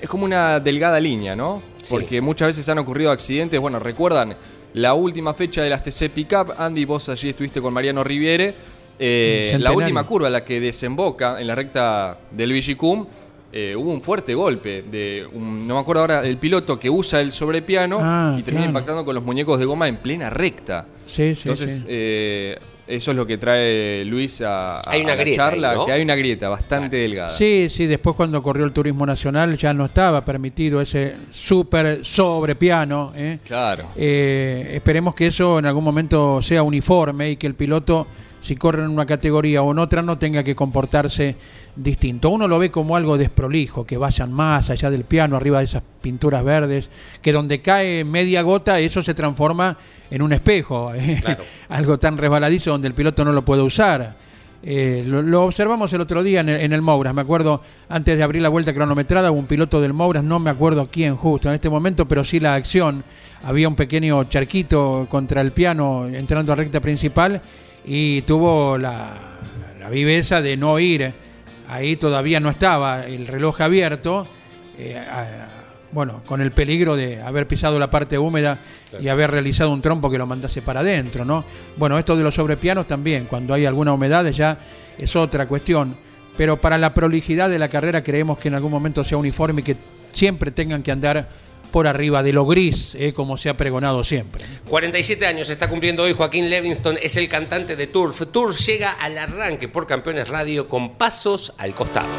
es como una delgada línea, ¿no? Sí. Porque muchas veces han ocurrido accidentes. Bueno, recuerdan la última fecha de las TC Pickup. Andy, vos allí estuviste con Mariano Riviere. Eh, la última curva, la que desemboca en la recta del Vigicum, eh, hubo un fuerte golpe de un- no me acuerdo ahora el piloto que usa el sobrepiano Ah, y termina claro. impactando con los muñecos de goma en plena recta. Sí, sí, Entonces, sí. eh, eso es lo que trae Luis a, a- Hay una a la grieta ahí, charla, ¿no? que hay una grieta bastante delgada. Sí, sí, después cuando corrió el turismo nacional ya no estaba permitido ese súper sobrepiano. ¿eh? Claro. Eh, esperemos que eso en algún momento sea uniforme y que el piloto, si corre en una categoría o en otra, no tenga que comportarse distinto. Uno lo ve como algo desprolijo, que vayan más allá del piano, arriba de esas pinturas verdes, que donde cae media gota, eso se transforma en un espejo. [laughs] ¿eh? Claro. algo tan resbaladizo donde el piloto no lo puede usar. Eh, lo, lo observamos el otro día en el, en el Mouras, me acuerdo, antes de abrir la vuelta cronometrada, hubo un piloto del Mouras, no me acuerdo quién justo en este momento, pero sí la acción. Había un pequeño charquito contra el piano entrando a recta principal y tuvo la, la viveza de no ir. Ahí todavía no estaba el reloj abierto. eh, a- bueno, con el peligro de haber pisado la parte húmeda y haber realizado un trompo que lo mandase para adentro, ¿no? Bueno, esto de los sobrepianos también, cuando hay alguna humedad ya es otra cuestión, pero para la prolijidad de la carrera creemos que en algún momento sea uniforme y que siempre tengan que andar por arriba de lo gris, ¿eh? como se ha pregonado siempre. 47 años está cumpliendo hoy Joaquín Levingston, es el cantante de Turf. Turf llega al arranque por Campeones Radio con pasos al costado.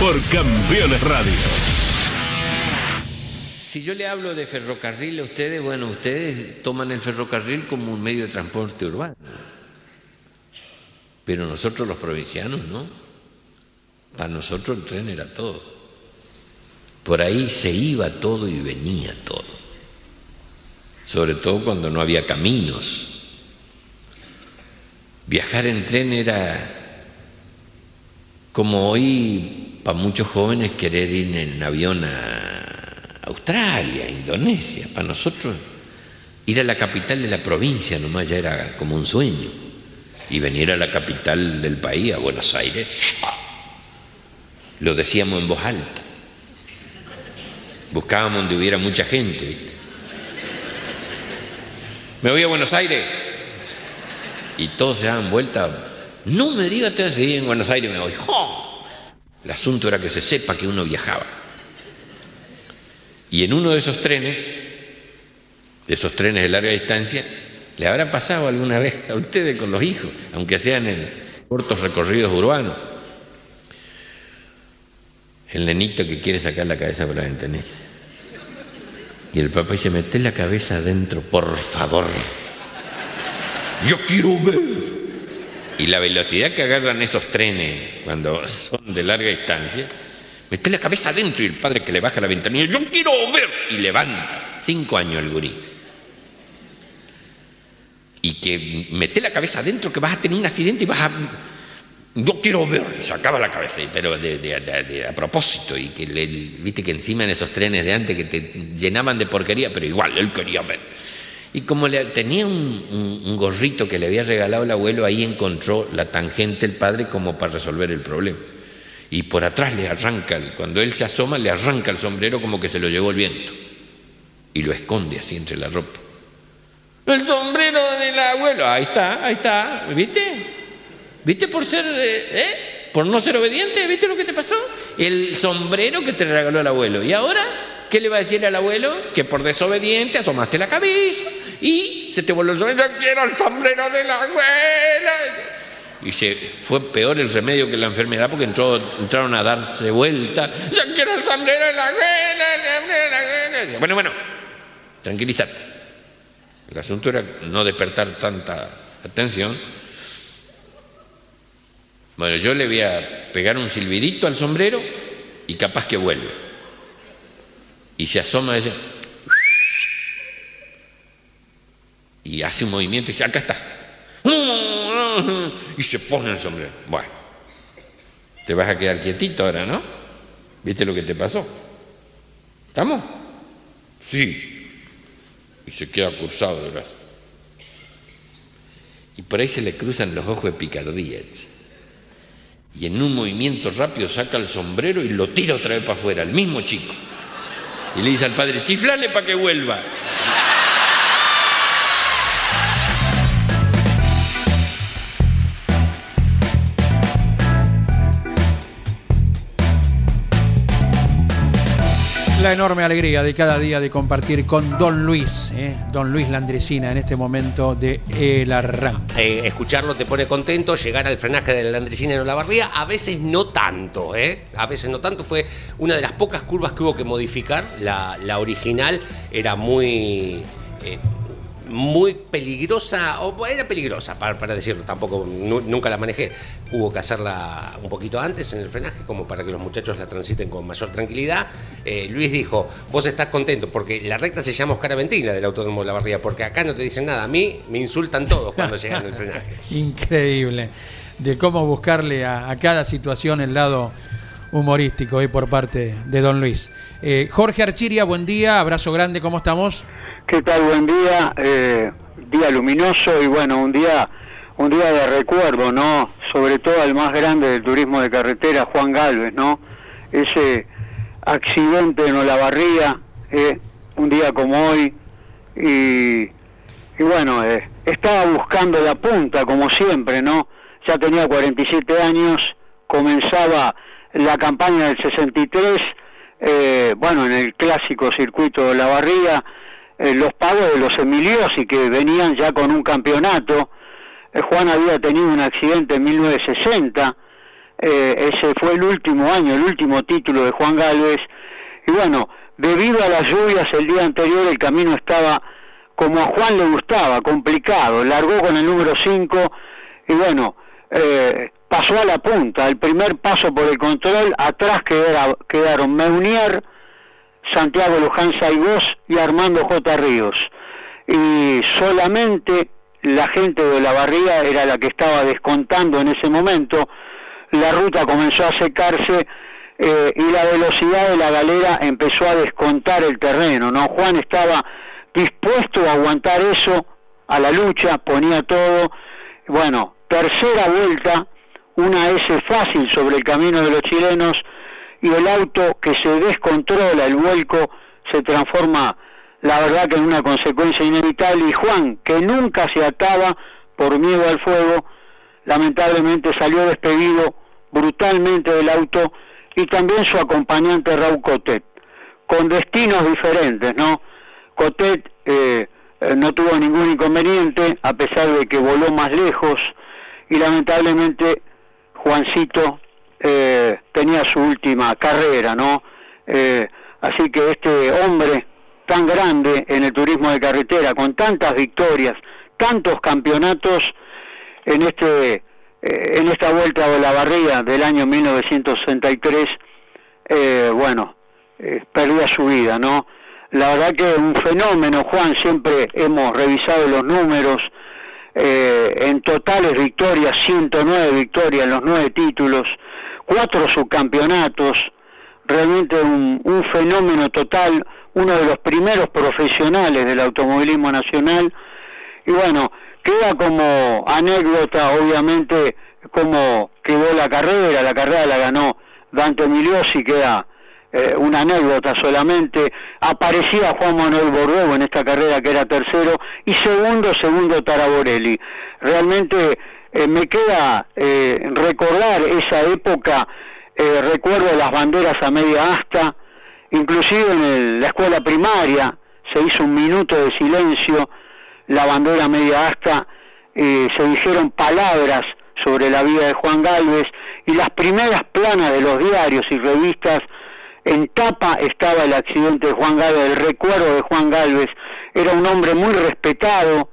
Por Campeones Radio. Si yo le hablo de ferrocarril a ustedes, bueno, ustedes toman el ferrocarril como un medio de transporte urbano. Pero nosotros los provincianos, ¿no? Para nosotros el tren era todo. Por ahí se iba todo y venía todo. Sobre todo cuando no había caminos. Viajar en tren era como hoy para muchos jóvenes querer ir en avión a Australia, Indonesia. Para nosotros ir a la capital de la provincia nomás ya era como un sueño. Y venir a la capital del país, a Buenos Aires, lo decíamos en voz alta. Buscábamos donde hubiera mucha gente. ¿viste? Me voy a Buenos Aires. Y todos se daban vuelta. No me digas, te vas a ir en Buenos Aires, me voy. ¡Jo! El asunto era que se sepa que uno viajaba. Y en uno de esos trenes, de esos trenes de larga distancia, le habrá pasado alguna vez a ustedes con los hijos, aunque sean en cortos recorridos urbanos. El nenito que quiere sacar la cabeza por la ventanilla. Y el papá dice, mete la cabeza adentro, por favor. Yo quiero ver. Y la velocidad que agarran esos trenes cuando son de larga distancia, mete la cabeza adentro y el padre que le baja la ventanilla, yo quiero ver. Y levanta. Cinco años el gurí. Y que mete la cabeza adentro que vas a tener un accidente y vas a... Yo quiero ver. Y sacaba la cabeza, pero de, a propósito. Y que le, viste que encima en esos trenes de antes que te llenaban de porquería, pero igual, él quería ver. Y como le, tenía un, un- gorrito que le había regalado el abuelo, ahí encontró la tangente el padre como para resolver el problema. Y por atrás le arranca, cuando él se asoma, le arranca el sombrero como que se lo llevó el viento. Y lo esconde así entre la ropa. El sombrero del abuelo, ahí está, ahí está, ¿viste? ¿Viste por ser, eh, eh? Por no ser obediente, ¿viste lo que te pasó? El sombrero que te regaló el abuelo. ¿Y ahora qué le va a decir al abuelo? Que por desobediente asomaste la cabeza y se te volvió el sombrero. Yo quiero el sombrero de la abuela. Y se, fue peor el remedio que la enfermedad porque entró, entraron a darse vuelta. Yo quiero el sombrero de la abuela. la abuela, la abuela". Bueno, bueno, tranquilízate. El asunto era no despertar tanta atención. Bueno, yo le voy a pegar un silbidito al sombrero y capaz que vuelve. Y se asoma ese. Y hace un movimiento y dice, acá está. Y se pone el sombrero. Bueno, te vas a quedar quietito ahora, ¿no? ¿Viste lo que te pasó? ¿Estamos? Sí y se queda cruzado de brazos. Y por ahí se le cruzan los ojos de picardía. Y en un movimiento rápido saca el sombrero y lo tira otra vez para afuera, al mismo chico. Y le dice al padre, chiflale para que vuelva. La enorme alegría de cada día de compartir con Don Luis, ¿eh? Don Luis Landresina en este momento de El Arranque. Eh, escucharlo te pone contento, llegar al frenaje de la Andresina en Olavarría, a veces no tanto, ¿eh? A veces no tanto, fue una de las pocas curvas que hubo que modificar. La, la original era muy. eh, muy peligrosa, o era peligrosa para, para decirlo, tampoco nu- nunca la manejé. Hubo que hacerla un poquito antes en el frenaje, como para que los muchachos la transiten con mayor tranquilidad. Eh, Luis dijo: Vos estás contento, porque la recta se llama Oscar Aventina del Autódromo de la Barría, porque acá no te dicen nada. A mí me insultan todos cuando [laughs] llegan al frenaje. Increíble de cómo buscarle a, a cada situación el lado humorístico ahí por parte de Don Luis. Eh, Jorge Archiria, buen día, abrazo grande, ¿cómo estamos? ¿Qué tal? Buen día, eh, día luminoso y bueno, un día, un día de recuerdo, ¿no? Sobre todo al más grande del turismo de carretera, Juan Galvez, ¿no? Ese accidente en Olavarría, eh, un día como hoy, y, y bueno, eh, estaba buscando la punta, como siempre, ¿no? Ya tenía 47 años, comenzaba la campaña del 63, eh, bueno, en el clásico circuito de Olavarría, eh, los pagos de los Emiliosi que venían ya con un campeonato. Eh, Juan había tenido un accidente en 1960, eh, ese fue el último año, el último título de Juan Galvez. Y bueno, debido a las lluvias el día anterior el camino estaba como a Juan le gustaba, complicado. Largó con el número 5 y bueno, eh, pasó a la punta. El primer paso por el control, atrás quedaron Meunier, Santiago Luján Saigós y Armando J. Ríos. Y solamente la gente de la barría era la que estaba descontando en ese momento. La ruta comenzó a secarse eh, y la velocidad de la galera empezó a descontar el terreno. ¿no? Juan estaba dispuesto a aguantar eso a la lucha, ponía todo. Bueno, tercera vuelta, una S fácil sobre el camino de los chilenos y el auto que se descontrola, el vuelco, se transforma, la verdad que en una consecuencia inevitable y Juan, que nunca se ataba por miedo al fuego, lamentablemente salió despedido brutalmente del auto y también su acompañante Raúl Cotet, con destinos diferentes, ¿no? Cotet eh, eh, no tuvo ningún inconveniente, a pesar de que voló más lejos, y lamentablemente Juancito eh, tenía su última carrera, ¿no? Eh, así que este hombre tan grande en el turismo de carretera, con tantas victorias, tantos campeonatos en este eh, en esta vuelta de la barriga del año 1963, eh, bueno, perdía su vida, ¿no? La verdad que un fenómeno, Juan, siempre hemos revisado los números, eh, en totales victorias, 109 victorias en los nueve títulos, cuatro subcampeonatos, realmente un, fenómeno total, uno de los primeros profesionales del automovilismo nacional, y bueno, queda como anécdota, obviamente, cómo quedó la carrera, la carrera la ganó Dante Miliosi, queda eh, una anécdota solamente. Aparecía Juan Manuel Bordeaux en esta carrera que era tercero y segundo, segundo Taraborelli. Realmente eh, me queda eh, recordar esa época, eh, recuerdo las banderas a media asta, inclusive en el- la escuela primaria se hizo un minuto de silencio, la bandera a media asta, eh, se dijeron palabras sobre la vida de Juan Galvez y las primeras planas de los diarios y revistas en tapa estaba el accidente de Juan Galvez, el recuerdo de Juan Galvez. Era un hombre muy respetado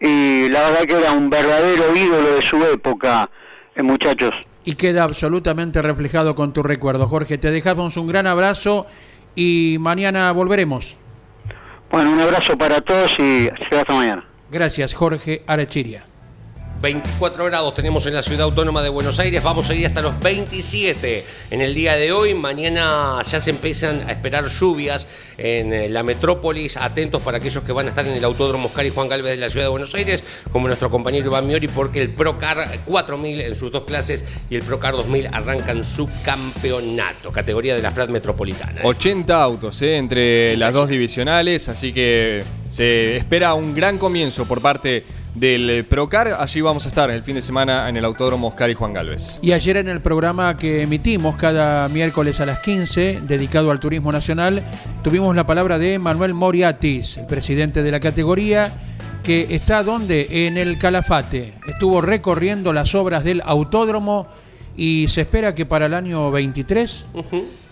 y la verdad que era un verdadero ídolo de su época, eh, muchachos. Y queda absolutamente reflejado con tu recuerdo. Jorge, te dejamos un gran abrazo y mañana volveremos. Bueno, un abrazo para todos y hasta mañana. Gracias, Jorge Arechiria. 24 grados tenemos en la ciudad autónoma de Buenos Aires, vamos a ir hasta los 27 en el día de hoy. Mañana ya se empiezan a esperar lluvias en eh, la metrópolis. Atentos para aquellos que van a estar en el Autódromo Oscar y Juan Galvez de la ciudad de Buenos Aires, como nuestro compañero Iván Miori, porque el Procar 4000 en sus dos clases y el Procar 2000 arrancan su campeonato, categoría de la FRAD metropolitana. 80 autos eh, entre las dos divisionales, así que se espera un gran comienzo por parte del eh, Procar. Allí vamos a estar el fin de semana en el Autódromo Oscar y Juan Galvez. Y ayer en el programa que emitimos cada miércoles a las 15, dedicado al turismo nacional, tuvimos la palabra de Manuel Moriatis, el presidente de la categoría, que está donde? En el Calafate. Estuvo recorriendo las obras del autódromo y se espera que para el año 23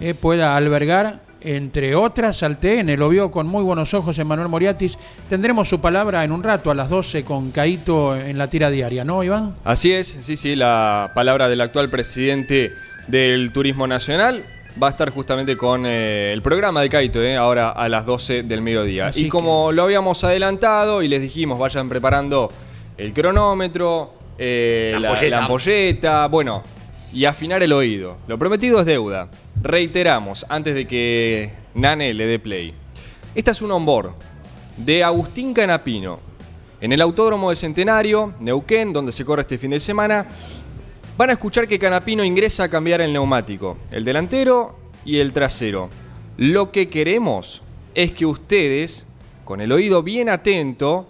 eh, pueda albergar, entre otras, al TN. Lo vio con muy buenos ojos Manuel Moriatis. Tendremos su palabra en un rato, a las 12, con Caito en la tira diaria, ¿no, Iván? Así es, sí, sí, la palabra del actual presidente del Turismo Nacional va a estar justamente con eh, el programa de Caito, eh, ahora a las 12 del mediodía. Así y como lo habíamos adelantado y les dijimos, vayan preparando el cronómetro, eh, La la, ampolleta. la ampolleta, bueno, y afinar el oído. Lo prometido es deuda. Reiteramos, antes de que Nane le dé play. Esta es un onboard de Agustín Canapino. En el Autódromo de Centenario, Neuquén, donde se corre este fin de semana, van a escuchar que Canapino ingresa a cambiar el neumático, el delantero y el trasero. Lo que queremos es que ustedes, con el oído bien atento,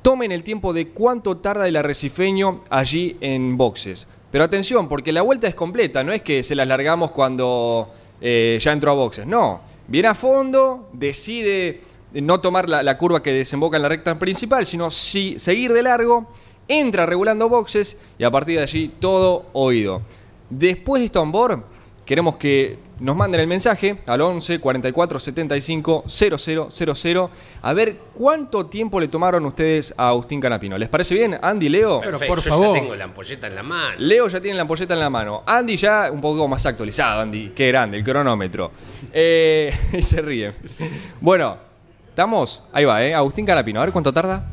tomen el tiempo de cuánto tarda el arrecifeño allí en boxes. Pero atención, porque la vuelta es completa, no es que se la largamos cuando eh, ya entró a boxes, no. Viene a fondo, decide no tomar la, curva que desemboca en la recta principal, sino si, seguir de largo, entra regulando boxes y a partir de allí todo oído. Después de onboard, queremos que nos manden el mensaje al 11 44 75 0000 a ver cuánto tiempo le tomaron ustedes a Agustín Canapino. ¿Les parece bien? Andy, Leo. Pero Perfecto, por yo favor. ya tengo la ampolleta en la mano. Leo ya tiene la ampolleta en la mano. Andy ya un poco más actualizado, Andy. Qué grande, el cronómetro. Eh, [laughs] y se ríe. Bueno, ¿estamos? Ahí va, ¿eh? Agustín Canapino. A ver cuánto tarda.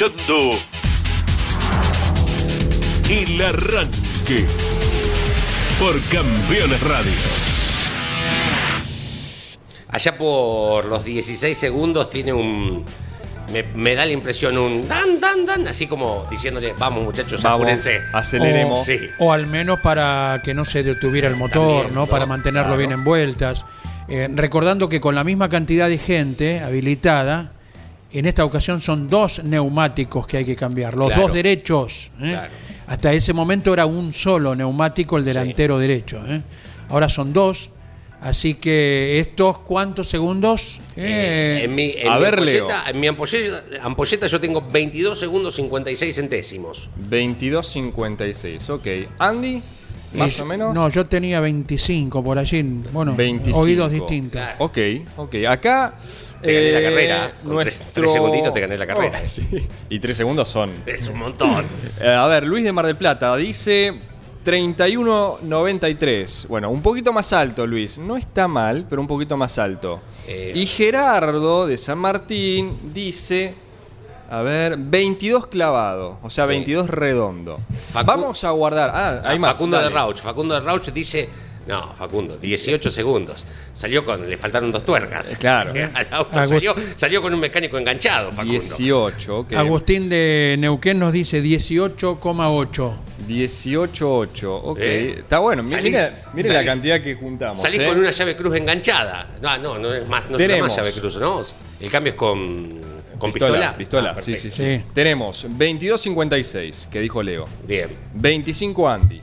Escuchando El Arranque por Campeones Radio. Allá por los 16 segundos tiene un. Me, me da la impresión un dan, dan, dan, así como diciéndole, vamos muchachos, Vamos, apúrense. aceleremos. O, Sí. o al menos para que no se detuviera el motor, También, ¿no? ¿no? Para mantenerlo Claro. bien en vueltas. Eh, recordando que con la misma cantidad de gente habilitada, en esta ocasión son dos neumáticos que hay que cambiar, los Claro. dos derechos. ¿eh? Claro. Hasta ese momento era un solo neumático, el delantero derecho. ¿eh? Ahora son dos. Así que estos cuántos segundos? Eh, Eh, en mi, en a mi ver, Leo. ampolleta, en mi ampolleta, ampolleta yo tengo 22 segundos 56 centésimos. 22.56, ok. Andy, más es- o menos. No, yo tenía 25 por allí. Bueno, 25. oídos distintos. Claro. Ok, ok. Acá. Te gané la eh, carrera. Con tres- tres segunditos te gané la carrera. Oh, sí. Y tres segundos son. Es un montón. [laughs] Eh, a ver, Luis de Mar del Plata dice 31.93. Bueno, un poquito más alto, Luis. No está mal, pero un poquito más alto. Eh. Y Gerardo de San Martín dice. A ver, 22 clavado, o sea, Sí. 22 redondo. Facu- Vamos a guardar. Ah, hay Ah, más. Facundo de. Rauch. Facundo de Rauch dice. No, Facundo, 18 segundos. Salió con. Le faltaron dos tuercas. Eh, claro. [laughs] Al auto Agust- salió, salió con un mecánico enganchado, Facundo. 18, ok. Agustín de Neuquén nos dice 18,8. 18.8, ok. Eh, Está bueno, salís- mire, mire la cantidad que juntamos. Salí ¿eh? con una llave cruz enganchada. No, no, no es más, no Tenemos. se llama llave cruz, ¿no? El cambio es con, con pistola. Pistola, Ah, sí, sí, perfecto. sí, Sí. Tenemos 22.56, que dijo Leo. Bien. 25 Andy.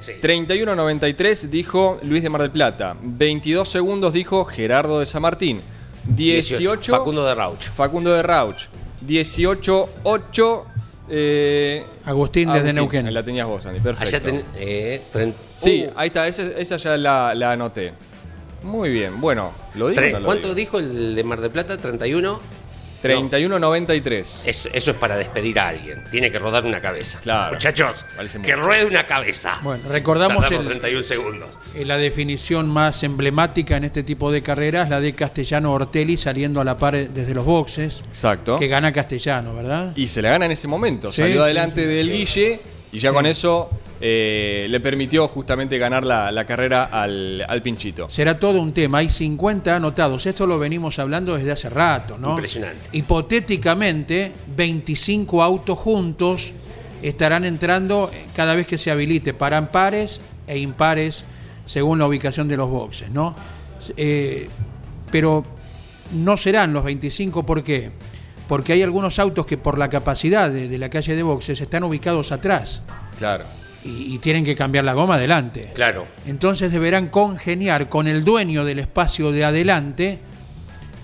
Sí. 31.93 dijo Luis de Mar del Plata. 22 segundos dijo Gerardo de San Martín. 18 Facundo de Rauch. Facundo de Rauch. 18.8 eh, Agustín desde Agustín. Neuquén. La tenías vos, Andy. Perfecto. Allá ten, eh, tren- Sí, Uh, ahí está, esa, esa ya la, la anoté. Muy bien, bueno, lo digo. no lo ¿Cuánto digo? dijo el de Mar del Plata? ¿31? 31.93. Eso, eso es para despedir a alguien. Tiene que rodar una cabeza. Claro. Muchachos, Parece que mucho. ruede una cabeza. Bueno, recordamos Tardamos el- 31 segundos. Eh, La definición más emblemática en este tipo de carreras, la de Castellano Ortelli saliendo a la par desde los boxes, Exacto. que gana Castellano, ¿verdad? Y se la gana en ese momento. Sí, Salió sí, adelante sí, del sí. Guille y ya Sí. con eso eh, le permitió justamente ganar la, la carrera al, al Pinchito. Será todo un tema. Hay 50 anotados. Esto lo venimos hablando desde hace rato, ¿no? Impresionante. Hipotéticamente, 25 autos juntos estarán entrando cada vez que se habilite para pares e impares según la ubicación de los boxes, ¿no? Eh, pero no serán los 25, ¿por qué? Porque hay algunos autos que por la capacidad de, de la calle de boxes están ubicados atrás Claro. Y, y tienen que cambiar la goma adelante. Claro. Entonces deberán congeniar con el dueño del espacio de adelante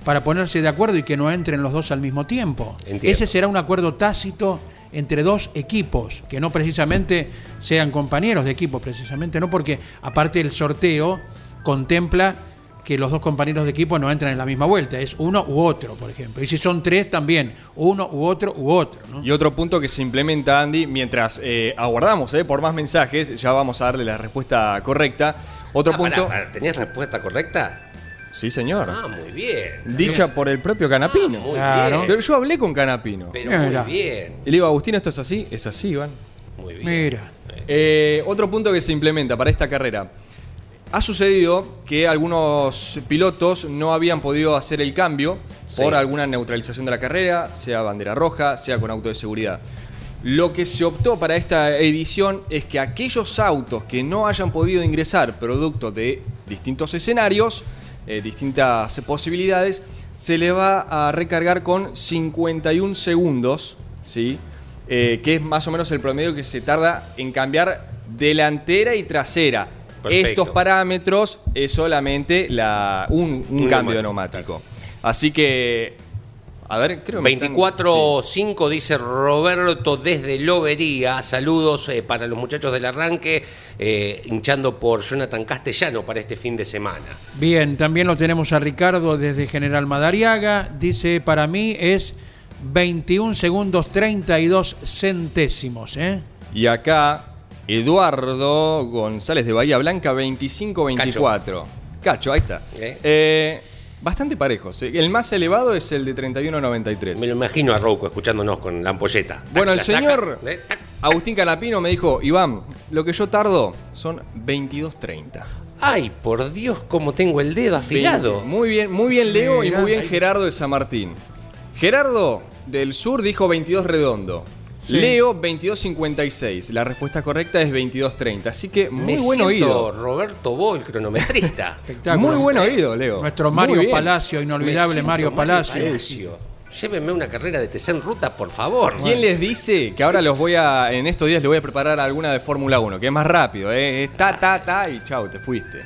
para ponerse de acuerdo y que no entren los dos al mismo tiempo. Entiendo. Ese será un acuerdo tácito entre dos equipos, que no precisamente sean compañeros de equipo, precisamente no, porque aparte el sorteo contempla que los dos compañeros de equipo no entran en la misma vuelta, es uno u otro, por ejemplo. Y si son tres también, uno u otro u otro. ¿no? Y otro punto que se implementa, Andy, mientras eh, aguardamos eh, por más mensajes, ya vamos a darle la respuesta correcta. Otro Ah, punto. ¿Tenías respuesta correcta? Sí, señor. Ah, muy bien. Dicha por el propio Canapino. Ah, muy Claro. bien. Pero yo hablé con Canapino. Pero Mira. muy bien. Y le digo, Agustín, ¿esto es así? Es así, Iván. Muy bien. Mira. Eh, otro punto que se implementa para esta carrera. Ha sucedido que algunos pilotos no habían podido hacer el cambio Sí. por alguna neutralización de la carrera, sea bandera roja, sea con auto de seguridad. Lo que se optó para esta edición es que aquellos autos que no hayan podido ingresar producto de distintos escenarios, eh, distintas posibilidades, se le va a recargar con 51 segundos, ¿sí? Eh, que es más o menos el promedio que se tarda en cambiar delantera y trasera. Perfecto. Estos parámetros es solamente la, un, un Un cambio de neumático. Así que, a ver, creo que me están- 24-5 dice Roberto desde Lobería. Saludos eh, para los muchachos del arranque, eh, hinchando por Jonathan Castellano para este fin de semana. Bien, también lo tenemos a Ricardo desde General Madariaga. Dice, para mí es 21 segundos 32 centésimos. ¿eh? Y acá, Eduardo González de Bahía Blanca, 25-24. Cacho. ahí está. ¿Eh? Eh, bastante parejos. ¿eh? El más elevado es el de 31.93. Me lo imagino a Rouco escuchándonos con la ampolleta. Bueno, el la saca, señor ¿eh? Tac. Agustín Canapino me dijo, Iván, lo que yo tardo son 22.30. Ay, por Dios, cómo tengo el dedo afilado. Muy bien, muy bien Leo y muy bien Gerardo de San Martín. Gerardo del Sur dijo 22 redondo. Sí. Leo 22.56. La respuesta correcta es 22.30. Así que muy Me buen oído. Roberto Bo, el cronometrista. Muy buen oído, [laughs] Leo. Nuestro Mario. Palacio, inolvidable Mario Palacio. Palacio. Llévenme una carrera de TC en ruta, por favor. ¿Quién les dice que ahora los voy a, en estos días les voy a preparar alguna de Fórmula 1? Que es más rápido, ¿eh? Es ta, ta, ta y chau, te fuiste.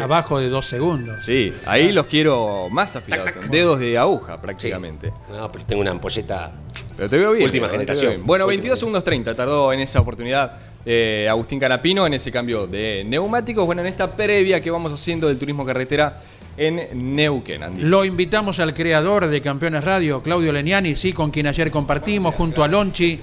Abajo de dos segundos. Sí, ahí los quiero más afilados. Dedos de aguja, Sí. prácticamente. No, pero tengo una ampolleta. Pero te veo bien. Última ¿eh? Generación. bien. Bueno, Última 22 segundos 30 tardó en esa oportunidad eh, Agustín Canapino en ese cambio de neumáticos. Bueno, en esta previa que vamos haciendo del turismo carretera en Neuquén, Andy. Lo invitamos al creador de Campeones Radio, Claudio Leniani, sí, con quien ayer compartimos junto a Lonchi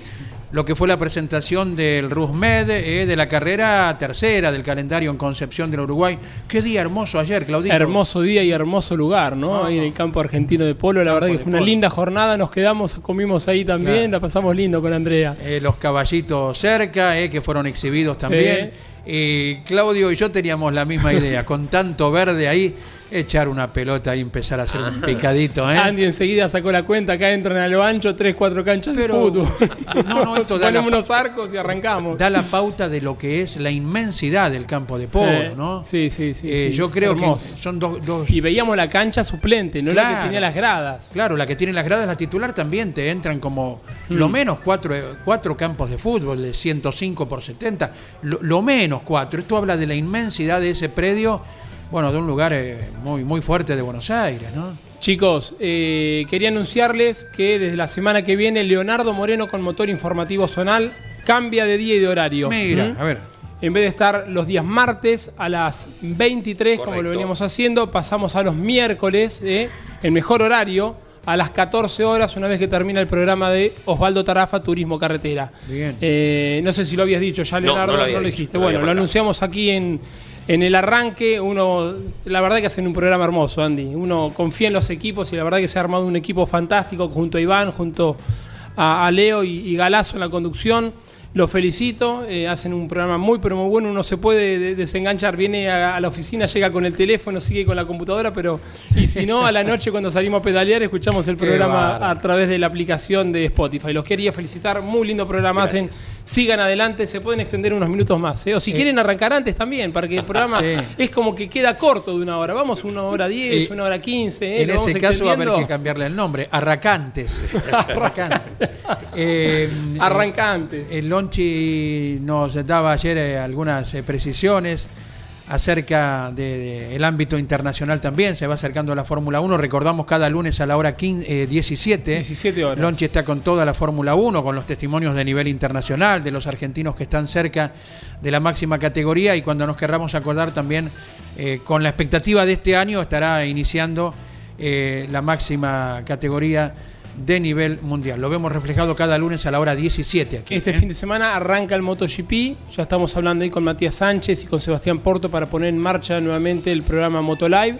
lo que fue la presentación del RUSMED eh, de la carrera tercera del calendario en Concepción del Uruguay. Qué día hermoso ayer, Claudito. Hermoso día y hermoso lugar, ¿no? Ahí en el campo argentino de polo. La verdad que fue una polo. linda jornada. Nos quedamos, comimos ahí también. Claro. La pasamos lindo con Andrea. Eh, los caballitos cerca, eh, que fueron exhibidos también. Y Claudio y yo teníamos la misma idea, con tanto verde ahí, echar una pelota y empezar a hacer un picadito. ¿eh? Andy enseguida sacó la cuenta. Acá entran a lo ancho, tres, cuatro canchas Pero- de fútbol. [laughs] No, no, esto da Ponemos la- unos arcos y arrancamos. Da la pauta de lo que es la inmensidad del campo de polo, Eh, ¿no? Sí, sí, sí. Eh, sí. Yo creo Hermoso. que son dos, dos- Y veíamos la cancha suplente, no la que tenía las gradas. Claro, la que tiene las gradas, la titular también te entran como Mm. lo menos cuatro, cuatro campos de fútbol de 105 por 70, lo, lo menos cuatro. Esto habla de la inmensidad de ese predio, bueno, de un lugar eh, muy, muy fuerte de Buenos Aires, ¿no? Chicos, eh, quería anunciarles que desde la semana que viene Leonardo Moreno con motor informativo zonal cambia de día y de horario. Mira, ¿Mm? a ver. En vez de estar los días martes a las 23, como lo veníamos haciendo, pasamos a los miércoles, ¿eh? el mejor horario, a las 14 horas, una vez que termina el programa de Osvaldo Tarafa, Turismo Carretera. Bien. Eh, no sé si lo habías dicho ya, Leonardo, no no lo lo, había dicho, dijiste. no lo bueno, lo anunciamos aquí en, en el arranque. Uno, la verdad que hacen un programa hermoso, Andy. Uno confía en los equipos y la verdad que se ha armado un equipo fantástico junto a Iván, junto a, Leo y, y Galazo en la conducción. Los felicito, eh, hacen un programa muy pero muy bueno, uno se puede de- desenganchar, viene a, a la oficina, llega con el teléfono, sigue con la computadora, pero y si no, a la noche cuando salimos a pedalear escuchamos el programa a través de la aplicación de Spotify. Los quería felicitar, muy lindo programa hacen, sigan adelante, se pueden extender unos minutos más, ¿eh? o si quieren arrancar antes también, para que el programa Sí. es como que queda corto de una hora, vamos una hora diez, una hora quince, ¿eh? en ese caso va a haber que cambiarle el nombre, Arracantes. [laughs] Arracantes. Eh, Arrancantes. El Lonchi nos daba ayer eh, algunas eh, precisiones acerca del ámbito internacional también, se va acercando a la Fórmula 1, recordamos cada lunes a la hora 15, eh, 17, 17 horas. Lonchi está con toda la Fórmula 1, con los testimonios de nivel internacional, de los argentinos que están cerca de la máxima categoría y cuando nos querramos acordar también eh, con la expectativa de este año estará iniciando eh, la máxima categoría de nivel mundial. Lo vemos reflejado cada lunes a la hora 17 aquí. Este ¿eh? fin de semana arranca el MotoGP. Ya estamos hablando ahí con Matías Sánchez y con Sebastián Porto para poner en marcha nuevamente el programa Motolive.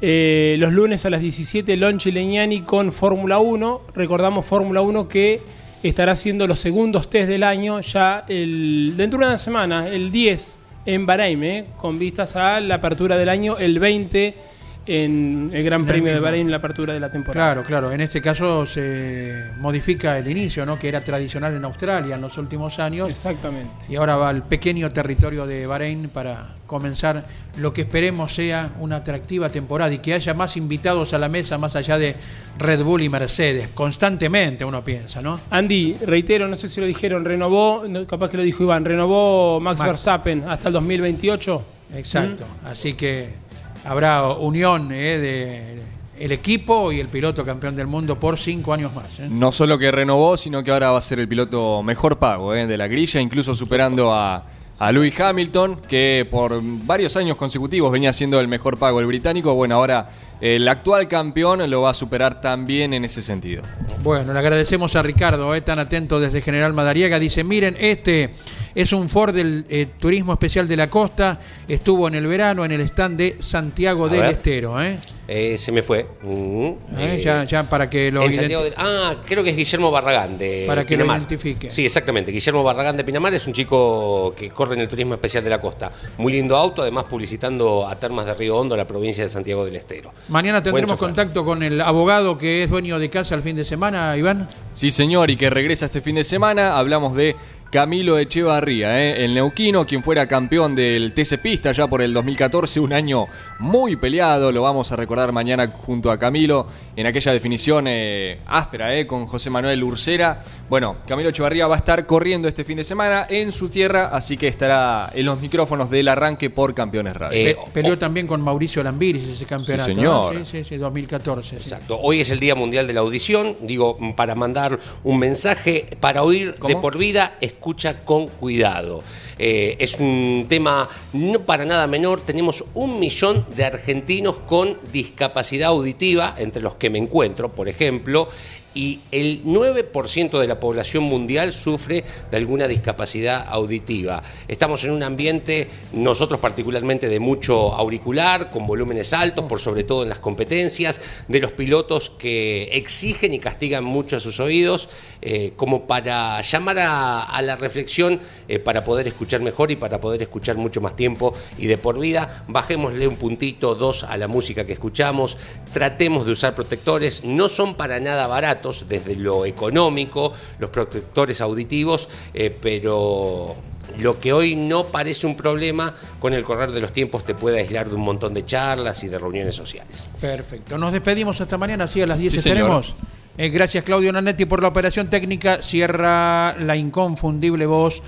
Eh, los lunes a las 17, Lonche Leñani con Fórmula 1. Recordamos Fórmula 1 que estará haciendo los segundos test del año ya el, dentro de una semana, el 10 en Bahrein, eh, con vistas a la apertura del año, el 20 en el Gran Premio de. Bahrein, la apertura de la temporada. Claro, claro. En este caso se modifica el inicio, ¿no? Que era tradicional en Australia en los últimos años. Exactamente. Y ahora va al pequeño territorio de Bahrein para comenzar lo que esperemos sea una atractiva temporada y que haya más invitados a la mesa más allá de Red Bull y Mercedes. Constantemente uno piensa, ¿no? Andy, reitero, no sé si lo dijeron, renovó, no, capaz que lo dijo Iván, renovó Max, Max. Verstappen hasta el 2028. Exacto. Así que habrá unión ¿eh? de el equipo y el piloto campeón del mundo por cinco años más. ¿eh? No solo que renovó, sino que ahora va a ser el piloto mejor pago eh, de la grilla, incluso superando a, a Lewis Hamilton, que por varios años consecutivos venía siendo el mejor pago el británico. Bueno, ahora el actual campeón lo va a superar también en ese sentido. Bueno, le agradecemos a Ricardo, eh, tan atento desde General Madariaga. Dice, miren, este Es un Ford del eh, Turismo Especial de la Costa. Estuvo en el verano en el stand de Santiago A del ver. Estero. ¿eh? Eh, se me fue. Mm, ¿Eh? eh, Ya, ya para que lo en de- Ah, creo que es Guillermo Barragán de Para que lo identifique. Sí, exactamente. Guillermo Barragán de Pinamar es un chico que corre en el turismo especial de la costa. Muy lindo auto, además publicitando a Termas de Río Hondo, la provincia de Santiago del Estero. Mañana tendremos contacto con el abogado que es dueño de casa el fin de semana, Iván. Sí, señor, y que regresa este fin de semana. Hablamos de Camilo Echevarría, ¿eh? el neuquino, quien fuera campeón del TC Pista ya por el 2014, un año muy peleado, lo vamos a recordar mañana junto a Camilo en aquella definición eh, áspera ¿eh? con José Manuel Ursera. Bueno, Camilo Echevarría va a estar corriendo este fin de semana en su tierra, así que estará en los micrófonos del arranque por Campeones Radio. Eh, Pe- peleó también con Mauricio Lambiris ese campeonato. Sí, ¿no? señor. Sí, sí, sí, 2014. sí. Exacto. Hoy es el Día Mundial de la Audición. Digo, para mandar un mensaje, para oír de por vida, escucha con cuidado. Eh, es un tema no para nada menor. Tenemos un millón de argentinos con discapacidad auditiva, entre los que me encuentro, por ejemplo, y el 9% de la población mundial sufre de alguna discapacidad auditiva. Estamos en un ambiente, nosotros particularmente, de mucho auricular, con volúmenes altos, por sobre todo en las competencias, de los pilotos que exigen y castigan mucho a sus oídos, eh, como para llamar a, la reflexión, eh, para poder escuchar mejor y para poder escuchar mucho más tiempo y de por vida. Bajémosle un puntito, dos a la música que escuchamos, tratemos de usar protectores, no son para nada baratos desde lo económico, los protectores auditivos, eh, pero lo que hoy no parece un problema, con el correr de los tiempos te puede aislar de un montón de charlas y de reuniones sociales. Perfecto. Nos despedimos hasta mañana, así a las 10 Sí, estaremos. Eh, gracias Claudio Nanetti por la operación técnica. Cierra la inconfundible voz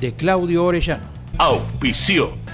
de Claudio Orellano. Auspició